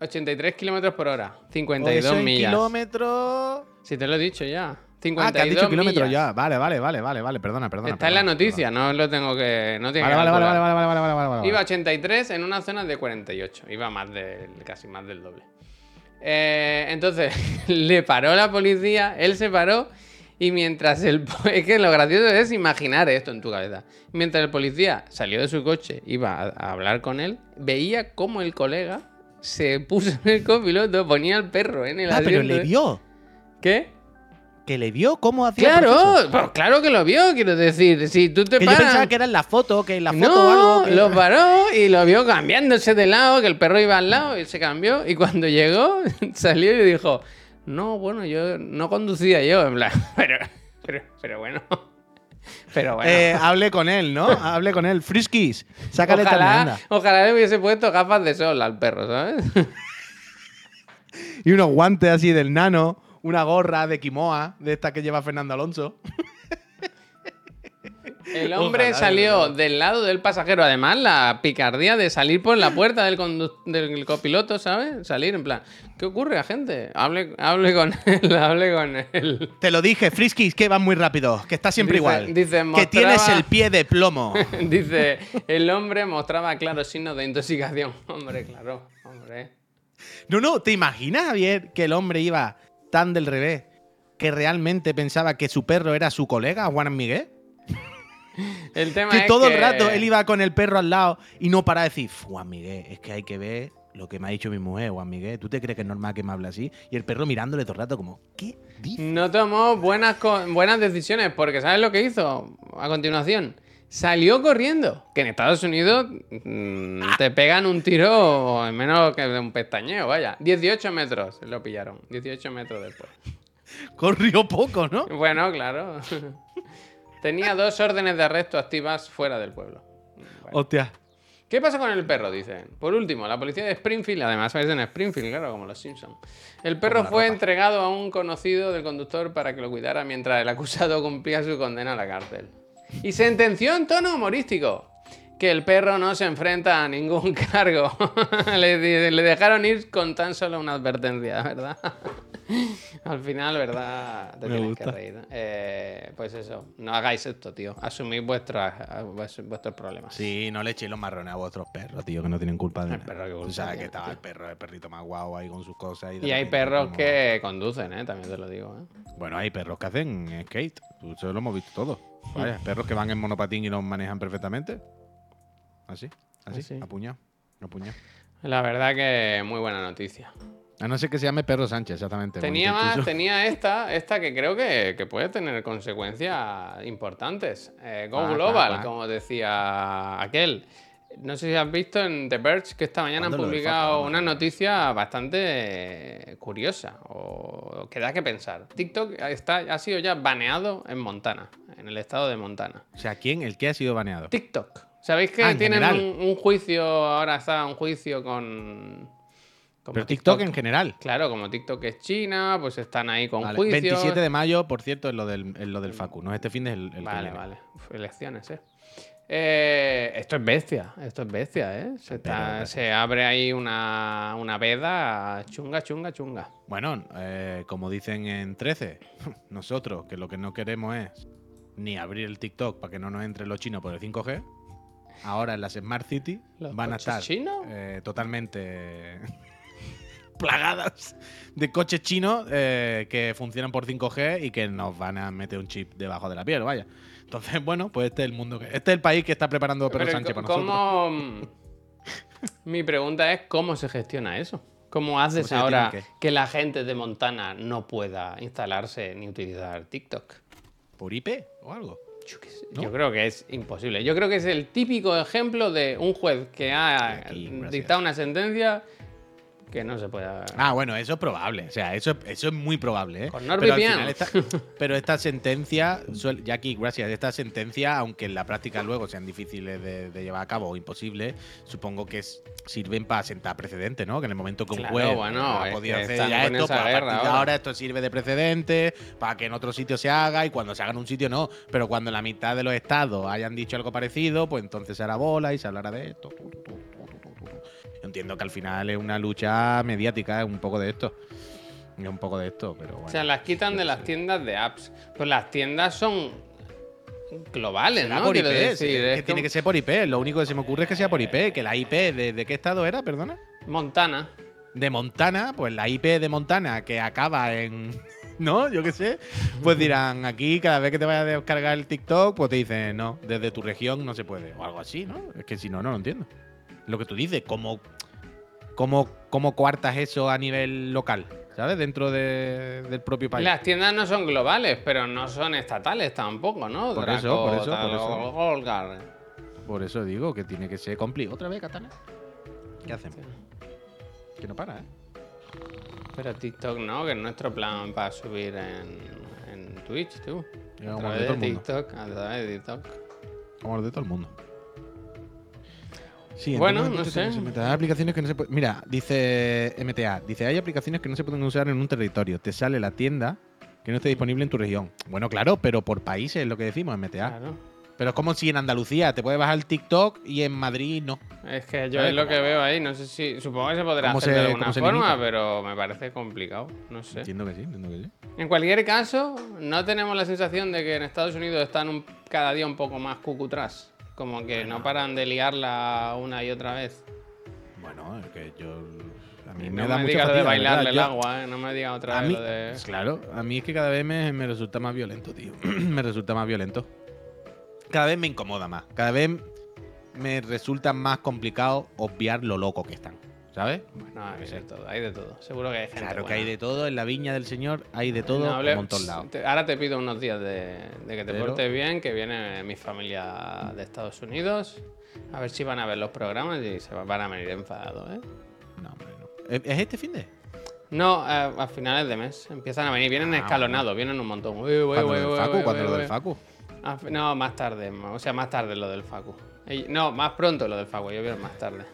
A: 83 kilómetros por hora,
B: O
A: 52
B: eso en
A: millas.
B: kilómetros.
A: Si te lo he dicho ya. 52
B: Ah, que has dicho kilómetros ya. Vale, vale, vale, vale, vale. Perdona, perdona.
A: Está en la
B: perdona,
A: noticia, no lo tengo que. No tiene
B: Vale,
A: que
B: vale, vale, vale, vale, vale, vale, vale.
A: Iba a 83 en una zona de 48. Iba más del, casi más del doble. Eh, entonces, le paró la policía, él se paró y mientras el... Es que lo gracioso es imaginar esto en tu cabeza. Mientras el policía salió de su coche, iba a, hablar con él, veía cómo el colega se puso en el copiloto, ponía al perro en el
B: Ah, pero le vio.
A: ¿Qué?
B: Que le vio cómo hacía
A: Claro, pues claro que lo vio, quiero decir. Si tú te
B: Que yo
A: paras...
B: pensaba que era en la foto, que en la foto
A: no,
B: o algo. que-
A: lo paró y lo vio cambiándose de lado, que el perro iba al lado y se cambió. Y cuando llegó, salió y dijo, no, bueno, yo no conducía yo, en plan, pero, pero, pero bueno. Pero bueno.
B: Eh, hable con él, ¿no? Hable con él. Friskies, sácale
A: ojalá, ojalá le hubiese puesto gafas de sol al perro, ¿sabes?
B: Y unos guantes así del nano, una gorra de quimoa, de esta que lleva Fernando Alonso.
A: El hombre
B: Ojalá,
A: salió del lado del pasajero. Además, la picardía de salir por la puerta del, del copiloto, ¿sabes? Salir en plan, ¿qué ocurre, gente? Hable, hable con él, hable con él.
B: Te lo dije, Friskies, que vas muy rápido, que está siempre
A: Dice-
B: igual.
A: dice,
B: que tienes el pie de plomo.
A: Dice, el hombre mostraba claros signos de intoxicación. Hombre, claro, hombre.
B: No, no, ¿te imaginas, Javier, que el hombre iba tan del revés que realmente pensaba que su perro era su colega, Juan Miguel?
A: El tema
B: Que
A: es
B: todo
A: que-
B: el rato él iba con el perro al lado y no para de decir, Juan Miguel, es que hay que ver lo que me ha dicho mi mujer, Juan Miguel. ¿Tú te crees que es normal que me hable así? Y el perro mirándole todo el rato como, ¿qué dice?
A: No tomó buenas, buenas decisiones, porque ¿sabes lo que hizo a continuación? Salió corriendo. Que en Estados Unidos mm, te pegan un tiro en menos que de un pestañeo, vaya. 18 metros lo pillaron. 18 metros después.
B: Corrió poco, ¿no?
A: Bueno, claro. Tenía dos órdenes de arresto activas fuera del pueblo. Bueno.
B: Hostia.
A: ¿Qué pasa con el perro? Dicen. Por último, la policía de Springfield, además es en Springfield, claro, como los Simpsons. El perro fue
B: ropa.
A: entregado a un conocido del conductor para que lo cuidara mientras el acusado cumplía su condena a la cárcel. Y sentenció en tono humorístico que el perro no se enfrenta a ningún cargo. le, dejaron ir con tan solo una advertencia, ¿verdad? Al final, ¿verdad? Te
B: Me
A: tienes
B: gusta.
A: que reír. Eh, pues eso, no hagáis esto, tío. Asumid vuestros, vuestros problemas.
B: Sí, no le echéis los marrones a vuestros perros, tío, que no tienen culpa de
A: El
B: nada.
A: perro que culpa
B: sabes
A: tiene,
B: que estaba
A: tío.
B: el perro, el perrito más guau ahí con sus cosas. Y,
A: Y hay perros
B: como-
A: que conducen, ¿eh? También te lo digo, ¿eh?
B: Bueno, hay perros que hacen skate. Eso lo hemos visto todo. Vaya, perros que van en monopatín y los manejan perfectamente. Así, así,
A: Así.
B: apuñado, apuñado.
A: La verdad que muy buena noticia.
B: A no ser que se llame Perro Sánchez, exactamente.
A: Tenía más, tenía esta, esta que creo que, que puede tener consecuencias importantes. Eh, Go
B: Ah,
A: Global, como decía aquel. No sé si has visto en The Verge que esta mañana han
B: ¿Cuándo lo del
A: publicado una noticia bastante curiosa o que da que pensar. TikTok está, ha sido ya baneado en Montana, en el estado de Montana.
B: O sea, ¿quién? ¿El que ha sido baneado?
A: TikTok. ¿Sabéis que
B: Ah, en
A: tienen un, un juicio, ahora está un juicio con... como
B: Pero TikTok en general.
A: Claro, como TikTok es China, pues están ahí con
B: Vale,
A: juicios.
B: 27 de mayo, por cierto, es lo del, es lo del Facu. No es este fin de el, el que
A: Vale, vale. Uf, elecciones, ¿eh? Eh, Esto es bestia, esto es bestia, ¿eh? Se, está-
B: Pero-
A: se abre ahí una, una veda chunga, chunga, chunga.
B: Bueno, eh, como dicen en 13, nosotros que lo que no queremos es ni abrir el TikTok para que no nos entre los chinos por el 5G. Ahora en las Smart City
A: ¿Los
B: van a estar eh, totalmente plagadas de coches chinos eh, que funcionan por 5G y que nos van a meter un chip debajo de la piel, vaya. Entonces, bueno, pues este es el mundo que. Este es el país que está preparando Pedro
A: Pero,
B: Sánchez para
A: ¿cómo-
B: nosotros.
A: Mi pregunta es cómo se gestiona eso. ¿Cómo haces
B: se
A: ahora que la gente de Montana no pueda instalarse ni utilizar TikTok?
B: ¿Por IP o algo?
A: Yo, qué sé,
B: ¿No?
A: yo creo que es imposible. Yo creo que es el típico ejemplo de un juez que ha dictado una sentencia que no se pueda.
B: Ah, bueno, eso es probable. O sea, eso, eso es muy probable. ¿eh?
A: Con
B: pero, al
A: NordVPN.
B: final esta, pero esta sentencia, Jackie, gracias. Esta sentencia, aunque en la práctica luego sean difíciles de, de llevar a cabo o imposibles, supongo que es- sirven para sentar precedente, ¿no? Que en el momento que un
A: Claro,
B: juez
A: bueno,
B: ha podido hacer ya esto, pues
A: guerra ahora
B: esto sirve de precedente para que en otro sitio se haga y cuando se haga en un sitio no. Pero cuando la mitad de los estados hayan dicho algo parecido, pues entonces se hará bola y se hablará de esto. Yo entiendo que al final es una lucha mediática, es un poco de esto. Es un poco de esto, pero bueno.
A: O sea, las quitan de las tiendas de apps. Pues las tiendas son globales,
B: Será
A: ¿no?
B: por IP,
A: Quiero decir,
B: es que tiene que ser por IP. Lo único que se me ocurre es que sea por IP. Que la IP, ¿de, de qué estado era, perdona?
A: Montana.
B: De Montana, pues la IP de Montana que acaba en. ¿No? Yo qué sé. Pues dirán, aquí cada vez que te vayas a descargar el TikTok, pues te dicen, no, desde tu región no se puede. O algo así, ¿no? Es que si no, no lo entiendo. Lo que tú dices, ¿cómo, cómo, cómo coartas eso a nivel local? ¿Sabes? Dentro de- del propio país.
A: Las tiendas no son globales, pero no son estatales tampoco, ¿no?
B: Por
A: Draco,
B: eso, por eso, por eso. Por eso digo que tiene que ser complicado. ¿Otra vez, Katana? ¿Qué hacemos? Que no para, ¿eh?
A: Pero TikTok no, que es nuestro plan para subir en, en Twitch, tú. A través
B: de.
A: TikTok, a través de TikTok.
B: Vamos de todo el mundo. Sí,
A: Bueno, no sé.
B: se meta. Hay aplicaciones que no se pueden. Mira, dice MTA, dice, hay aplicaciones que no se pueden usar en un territorio. Te sale la tienda que no esté disponible en tu región. Bueno, claro, pero por países es lo que decimos, MTA.
A: Claro.
B: Pero es como si en Andalucía te puedes bajar el TikTok y en Madrid no.
A: Es que yo
B: ¿Sabes?
A: es lo que veo ahí. No sé si. Supongo que se podrá
B: ¿Cómo
A: hacer
B: se-
A: de alguna forma, pero me parece complicado. No sé.
B: Entiendo que sí, entiendo que sí.
A: En cualquier caso, no tenemos la sensación de que en Estados Unidos están un- cada día un poco más cucutras. Como que no paran de liarla una y otra vez.
B: Bueno, es que yo. A mí
A: No
B: me
A: me,
B: da mucha
A: digas de bailarle
B: ¿verdad?
A: el
B: Yo-
A: agua, ¿eh? No me digas otra
B: A
A: vez
B: mí,
A: lo de.
B: claro, a mí es que cada vez me, me resulta más violento, tío. me resulta más violento. Cada vez me incomoda más. Cada vez me resulta más complicado obviar lo loco que están. ¿Sabes?
A: No, hay de todo, hay de todo. Seguro que hay gente.
B: Claro que
A: buena.
B: hay de todo. En la viña del Señor hay de todo
A: No
B: un montón lados.
A: Ahora te pido unos días de, de que te
B: Pero-
A: portes bien, que viene mi familia de Estados Unidos. A ver si van a ver los programas y se van a venir enfadados, ¿eh?
B: No, hombre, no. ¿Es es este fin de?
A: No, a, a finales de mes. Empiezan a venir. Vienen
B: Ah,
A: escalonados, vienen un montón. Uy, uy,
B: ¿Cuándo
A: uy,
B: lo del Facu? ¿Cuándo lo del. Facu?
A: No, más tarde. O sea, más tarde lo del Facu. No, más pronto lo del Facu. Yo vieron más tarde.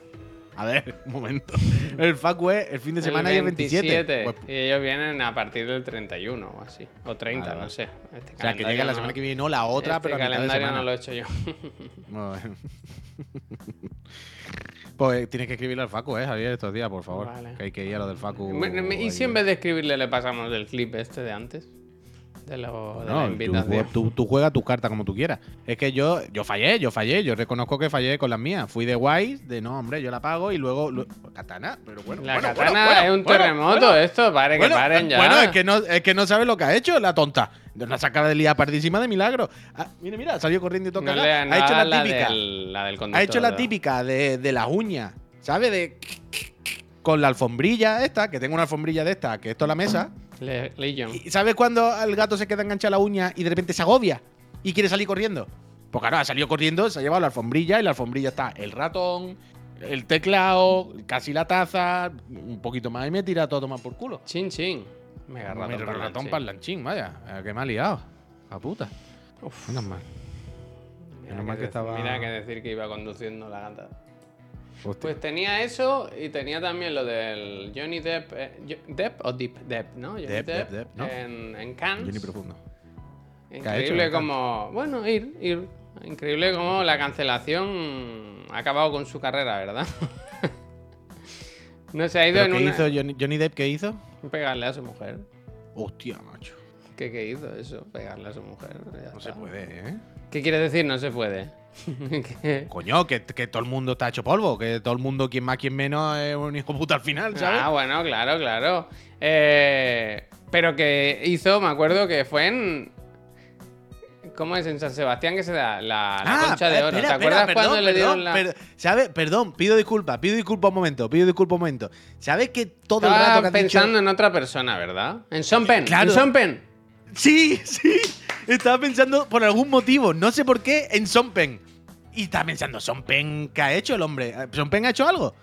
B: A ver, un momento. El Facu es el fin de semana y
A: el
B: el 27. Pues,
A: Y ellos vienen a partir del 31 o así. O 30,
B: Vale,
A: no sé. Este
B: o sea, que llega la semana que viene, no la otra,
A: este
B: pero de
A: calendario no lo he hecho yo.
B: Bueno. Pues tienes que escribirle al Facu, eh, Javier, estos días, por favor.
A: Vale.
B: Que hay que ir a lo del Facu.
A: Y si en vez de escribirle le pasamos el clip este de antes. De, lo, de la
B: tú, tú, tú juegas tus cartas como tú quieras. Es que yo, yo fallé, yo fallé, yo reconozco que fallé con las mías. Fui de guays, de no, hombre, yo la pago y luego. lu- katana, pero bueno.
A: La
B: bueno,
A: katana
B: bueno, bueno,
A: es un
B: bueno,
A: terremoto,
B: bueno.
A: esto. Pare
B: Bueno,
A: que paren ya.
B: Bueno, es que, no, es que no sabe lo que ha hecho la tonta. De una sacada de lía pardísima de milagro. Ah, mira, mira, salió corriendo y toca.
A: No
B: ha
A: no
B: hecho la típica.
A: del- la del
B: Ha hecho la típica de, de las uñas, ¿sabes? De. con la alfombrilla esta, que tengo una alfombrilla de esta, que esto es la mesa.
A: Le- Legion.
B: ¿Y sabes cuando el gato se queda enganchado a la uña y de repente se agobia y quiere salir corriendo? Pues claro, ha salido corriendo, se ha llevado la alfombrilla y la alfombrilla está el ratón, el teclado, casi la taza, un poquito más y me tira todo más por culo.
A: Chin chin. Mega
B: Ratón,
A: ratón,
B: ratón
A: parlanchín.
B: parlanchín, vaya, eh, que me ha liado. A puta.
A: Uf.
B: Menos mal. Menos mal que
A: de-
B: estaba-
A: Mira que decir que iba conduciendo la gata.
B: Hostia.
A: Pues tenía eso y tenía también lo del Johnny Depp. eh, ¿Depp o Deep? Depp, ¿no? Johnny
B: Depp, Depp, Depp, ¿no?
A: En, en Cannes.
B: Johnny Profundo.
A: Increíble como. Bueno, ir, ir. Increíble como la cancelación ha acabado con su carrera, ¿verdad? no se ha ido
B: ¿Pero
A: en
B: ¿Qué
A: una.
B: hizo Johnny, Johnny Depp? ¿Qué hizo?
A: Pegarle a su mujer.
B: Hostia, macho.
A: ¿Qué, qué hizo eso? Pegarle a su mujer. ya
B: No se puede, ¿eh?
A: ¿Qué quiere decir? No se puede.
B: Coño, que, que todo el mundo está hecho polvo, que todo el mundo, quien más, quien menos, es un hijo puta al final, ¿sabes?
A: Ah, bueno, claro, claro. Eh, pero que hizo, me acuerdo que fue en. ¿Cómo es? En San Sebastián que se da la, la
B: Ah,
A: concha de oro.
B: espera,
A: ¿Te acuerdas
B: espera,
A: cuando
B: perdón,
A: le dieron la.
B: per- ¿Sabes? Perdón, pido disculpas, pido disculpas un momento, pido disculpas un momento. ¿Sabes que todo el rato
A: Estaba
B: que
A: pensando
B: dicho...
A: en otra persona, ¿verdad? En Sean Penn.
B: Claro.
A: En Sean Penn.
B: Sí, sí. Estaba pensando por algún motivo, no sé por qué, en Son Pen. Y estaba pensando, ¿Son Pen qué ha hecho el hombre? ¿Son Pen ha hecho algo?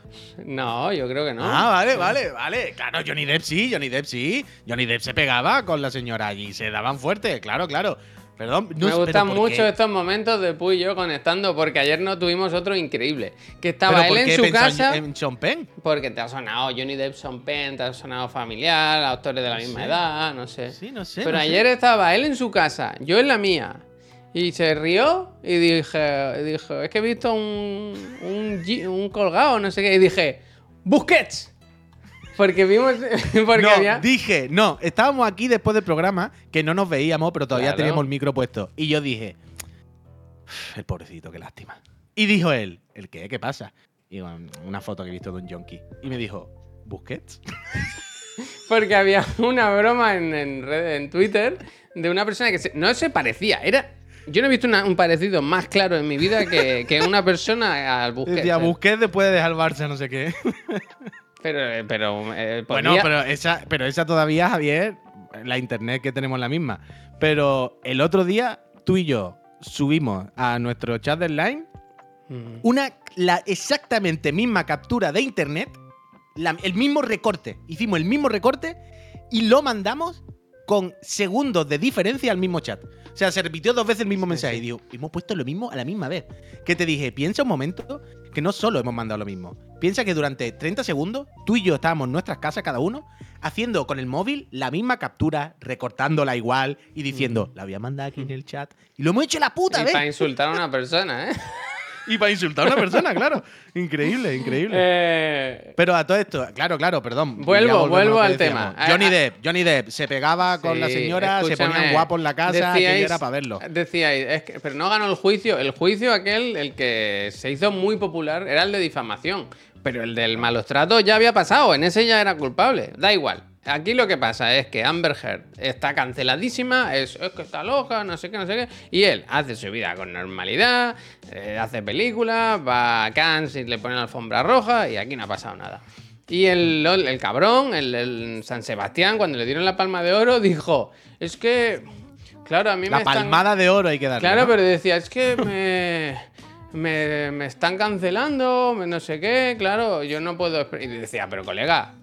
A: No, yo creo que no.
B: Ah, vale, vale, vale. Claro, Johnny Depp sí, Johnny Depp sí. Johnny Depp se pegaba con la señora allí, se daban fuerte, claro, claro. Perdón, no
A: Me gustan
B: pero ¿por
A: mucho estos momentos de Puy y yo conectando, porque ayer no tuvimos otro increíble. Que
B: ¿Pero
A: estaba él en su casa.
B: En Sean Penn?
A: Porque te ha sonado Johnny Depp, Sean Penn, te ha sonado familiar, actores de la misma
B: sé.
A: edad, no sé.
B: Sí, no sé.
A: Pero
B: no sé.
A: ayer estaba él en su casa, yo en la mía. Y se rió y dije, dijo, es que he visto un, un, colgado, no sé qué. Y dije, Busquets. Porque vimos. Porque
B: no,
A: había.
B: dije, no, estábamos aquí después del programa, que no nos veíamos, pero todavía
A: Claro.
B: teníamos el micro puesto. Y yo dije, "Uf, el pobrecito, qué lástima. Y dijo él, ¿el qué? ¿Qué pasa? Y una foto que he visto de un junkie. Y me dijo, ¿Busquets?
A: Porque había una broma en, en, red- en Twitter de una persona que se- no se parecía. Era. Yo no he visto una- un parecido más claro en mi vida que, que una persona al Busquets.
B: Decía,
A: ¿eh?
B: Busquets después de dejar el Barça, no sé qué.
A: Pero, pero eh,
B: Bueno, pero esa, pero esa todavía, Javier, la internet que tenemos la misma. Pero el otro día, tú y yo subimos a nuestro chat del line
A: Mm.
B: una la exactamente misma captura de internet, la- el mismo recorte. Hicimos el mismo recorte y lo mandamos con segundos de diferencia al mismo chat. O sea, se repitió dos veces el mismo
A: Sí,
B: mensaje.
A: sí.
B: Y digo, hemos puesto lo mismo a la misma vez. Que te dije, piensa un momento que no solo hemos mandado lo mismo. Piensa que durante 30 segundos, tú y yo estábamos en nuestras casas cada uno, haciendo con el móvil la misma captura, recortándola igual y diciendo, la voy a mandar aquí en el chat. Y lo hemos hecho la puta
A: Y
B: vez.
A: para insultar a una persona, ¿eh?
B: Y para insultar a una persona, claro. Increíble, increíble.
A: Eh,
B: Pero a todo esto, claro, claro, perdón.
A: Vuelvo, vuelvo al
B: decíamos.
A: tema.
B: Johnny
A: ah.
B: Depp, Johnny Depp se pegaba con la señora, se ponían guapos en la casa,
A: decíais-
B: era para verlo.
A: Decíais, es que- pero no ganó el juicio. El juicio aquel, el que se hizo muy popular, era el de difamación. Pero el del malos tratos ya había pasado, en ese ya era culpable. Da igual. Aquí lo que pasa es que Amber Heard está canceladísima, es, es que está loca, no sé qué, no sé qué. Y él hace su vida con normalidad, eh, hace películas, va a Cannes y le pone la alfombra roja y aquí no ha pasado nada. Y el, el cabrón, el, el San Sebastián, cuando le dieron la palma de oro, dijo, es que, claro, a mí me
B: La
A: están-
B: palmada de oro hay que darle.
A: Claro,
B: ¿no?
A: pero decía, es que me, me, me están cancelando, no sé qué, claro, yo no puedo... esper-". Y decía, pero colega,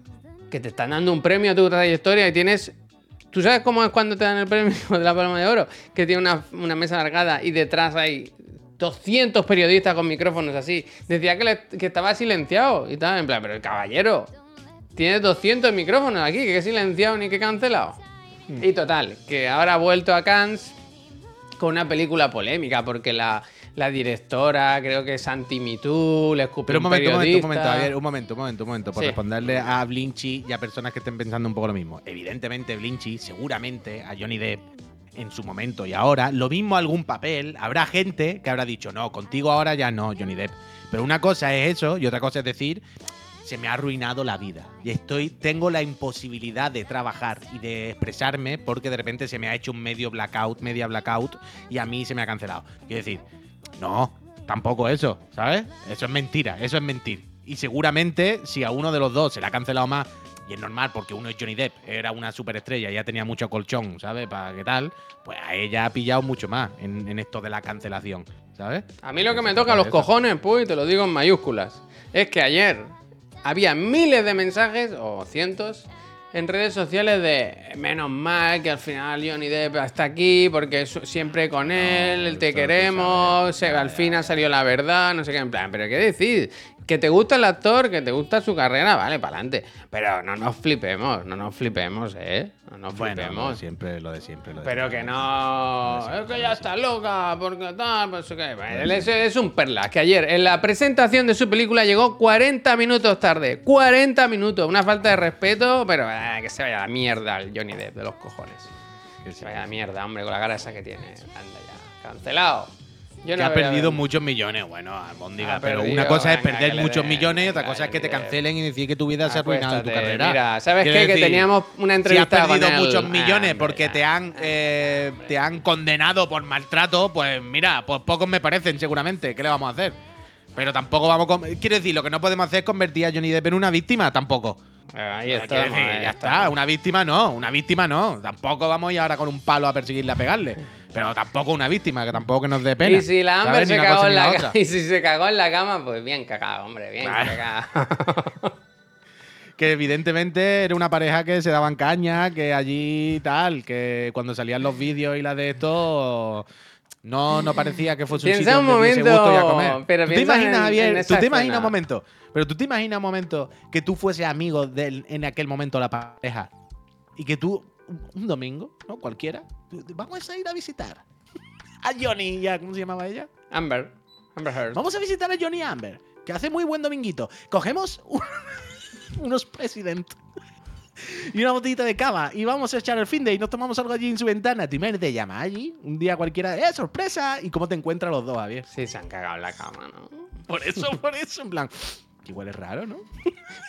A: que te están dando un premio a tu trayectoria y tienes... ¿Tú sabes cómo es cuando te dan el premio de la Palma de Oro? Que tiene una, una mesa alargada y detrás hay 200 periodistas con micrófonos así. Decía que, le- que estaba silenciado y tal, en plan, pero el caballero, tiene 200 micrófonos aquí, que he silenciado ni que he cancelado. Y total, que ahora ha vuelto a Cannes con una película polémica, porque la, la directora, creo que es anti-MeToo, le escupió
B: Pero un
A: un
B: momento, un momento, un momento, un momento, un momento, un momento, por
A: Sí.
B: responderle a Blinchy y a personas que estén pensando un poco lo mismo. Evidentemente, Blinchy, seguramente a Johnny Depp, en su momento y ahora, lo mismo algún papel, habrá gente que habrá dicho, no, contigo ahora ya no, Johnny Depp. Pero una cosa es eso y otra cosa es decir, se me ha arruinado la vida. Y estoy, tengo la imposibilidad de trabajar y de expresarme porque de repente se me ha hecho un medio blackout, media blackout, y a mí se me ha cancelado. Quiero decir, no, tampoco eso, ¿sabes? Eso es mentira, eso es mentir. Y seguramente, si a uno de los dos se le ha cancelado más, y es normal porque uno es Johnny Depp, era una superestrella, ya tenía mucho colchón, ¿sabes? Para qué tal, pues a ella ha pillado mucho más en, en esto de la cancelación, ¿sabes?
A: A mí lo que me toca los cojones, pues, y te lo digo en mayúsculas, es que ayer había miles de mensajes, o cientos, en redes sociales de menos mal que al final Johnny Depp está aquí porque su- siempre con él, te queremos, se- al fin ha salido la verdad, no sé qué, en plan, pero ¿qué decir? Que te gusta el actor, que te gusta su carrera, vale, para adelante. Pero no nos flipemos, no nos flipemos, ¿eh? No nos
B: Bueno,
A: flipemos.
B: siempre, lo de siempre. Lo de
A: Pero
B: siempre.
A: que no, es que ya está loca, porque tal, pues. Bueno, es, es un perla. Que ayer en la presentación de su película llegó 40 minutos tarde. 40 minutos, una falta de respeto, pero eh, que se vaya a la mierda el Johnny Depp de los cojones. Que se vaya a la mierda, hombre, con la cara esa que tiene. Anda ya, cancelado. Yo
B: Que ha perdido muchos millones, bueno, Albóndiga,
A: Ha
B: pero
A: perdido,
B: una cosa es
A: venga,
B: perder
A: que
B: muchos
A: den,
B: millones y otra cosa es que te cancelen y decir que tu vida se ha arruinado en tu carrera.
A: Mira, ¿sabes qué? Que teníamos una
B: Si
A: entrevista
B: has perdido
A: con
B: muchos
A: Ah,
B: millones
A: hombre,
B: porque te han, eh, te han condenado por maltrato, pues mira, pues pocos me parecen seguramente. ¿Qué le vamos a hacer? Pero tampoco vamos a... Quiero decir, lo que no podemos hacer es convertir a Johnny Depp en una víctima, tampoco.
A: Ahí está.
B: ya está, una víctima no, una víctima no. Tampoco vamos a ir ahora con un palo a perseguirle a pegarle. Pero tampoco una víctima, que tampoco que nos dé pena.
A: Y si la Amber se cagó en la cama. Y si se cagó en la cama, pues bien cagado, hombre, bien cagado.
B: Que evidentemente era una pareja que se daban caña, que allí tal, que cuando salían los vídeos y la de esto. No, no parecía que fuese un
A: Piensa
B: sitio
A: un
B: donde hubiese
A: momento,
B: gusto a comer.
A: pero
B: ¿Tú te imaginas,
A: en-
B: Javier?
A: en
B: ¿Tú te imaginas un momento? Pero tú te imaginas un momento que tú fuese amigo de en aquel momento la pareja y que tú, un- domingo, ¿no? Cualquiera, vamos a ir a visitar a Johnny, y a- ¿cómo se llamaba ella?
A: Amber. Amber Heard.
B: Vamos a visitar a Johnny Amber, que hace muy buen dominguito. Cogemos un- unos president y una botellita de cava y vamos a echar el fin de y nos tomamos algo allí en su ventana. Tú te llama allí un día cualquiera, ¡eh, sorpresa! ¿Y cómo te encuentran los dos, Javier?
A: Sí, se han cagado en la cama, ¿no?
B: Por eso, por eso, en plan, igual es raro, ¿no?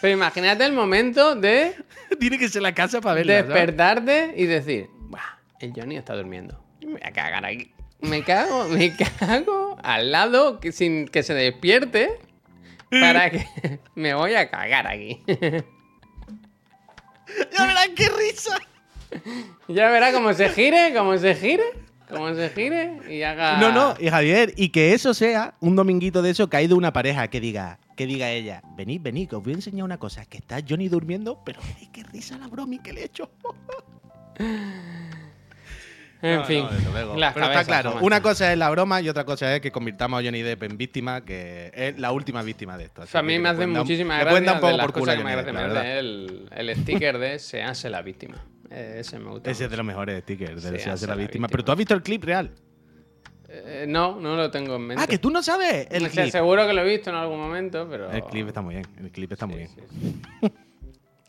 A: Pero imagínate el momento de
B: Tiene que ser la casa para verla, ¿sabes?
A: despertarte y decir, el Johnny está durmiendo. Me voy a cagar aquí. Me cago, me cago al lado que- sin que se despierte para que me voy a cagar aquí.
B: ¡Ya verán qué risa!
A: ya verá cómo se gire, cómo se gire, cómo se gire y haga.
B: No, no, y Javier, y que eso sea un dominguito de eso que hay de una pareja que diga, que diga ella, venid, venid, que os voy a enseñar una cosa, que está Johnny durmiendo, pero qué risa la bromi que le he hecho.
A: En
B: No,
A: fin.
B: no, desde luego.
A: las
B: Pero está
A: cabezas,
B: claro,
A: ¿cómo
B: una cosa es la broma y otra cosa es que convirtamos a Johnny Depp en víctima, que es la última víctima de esto.
A: O sea, a mí me
B: le
A: hace
B: pueden dar un-
A: de
B: poco
A: las
B: por culo
A: cosas
B: a
A: que me
B: Johnny
A: hace
B: Depp, la
A: gracia,
B: verdad.
A: el, el sticker de se hace la víctima. Ese me gusta.
B: Ese es de los mejores stickers, de se hace
A: hace
B: la
A: la
B: víctima.
A: víctima.
B: Pero tú has visto el clip real.
A: Eh, no, no lo tengo en mente.
B: Ah, que tú no sabes el
A: O sea,
B: clip.
A: seguro que lo he visto en algún momento, pero.
B: El clip está muy bien, el clip está muy bien.
A: Sí, sí.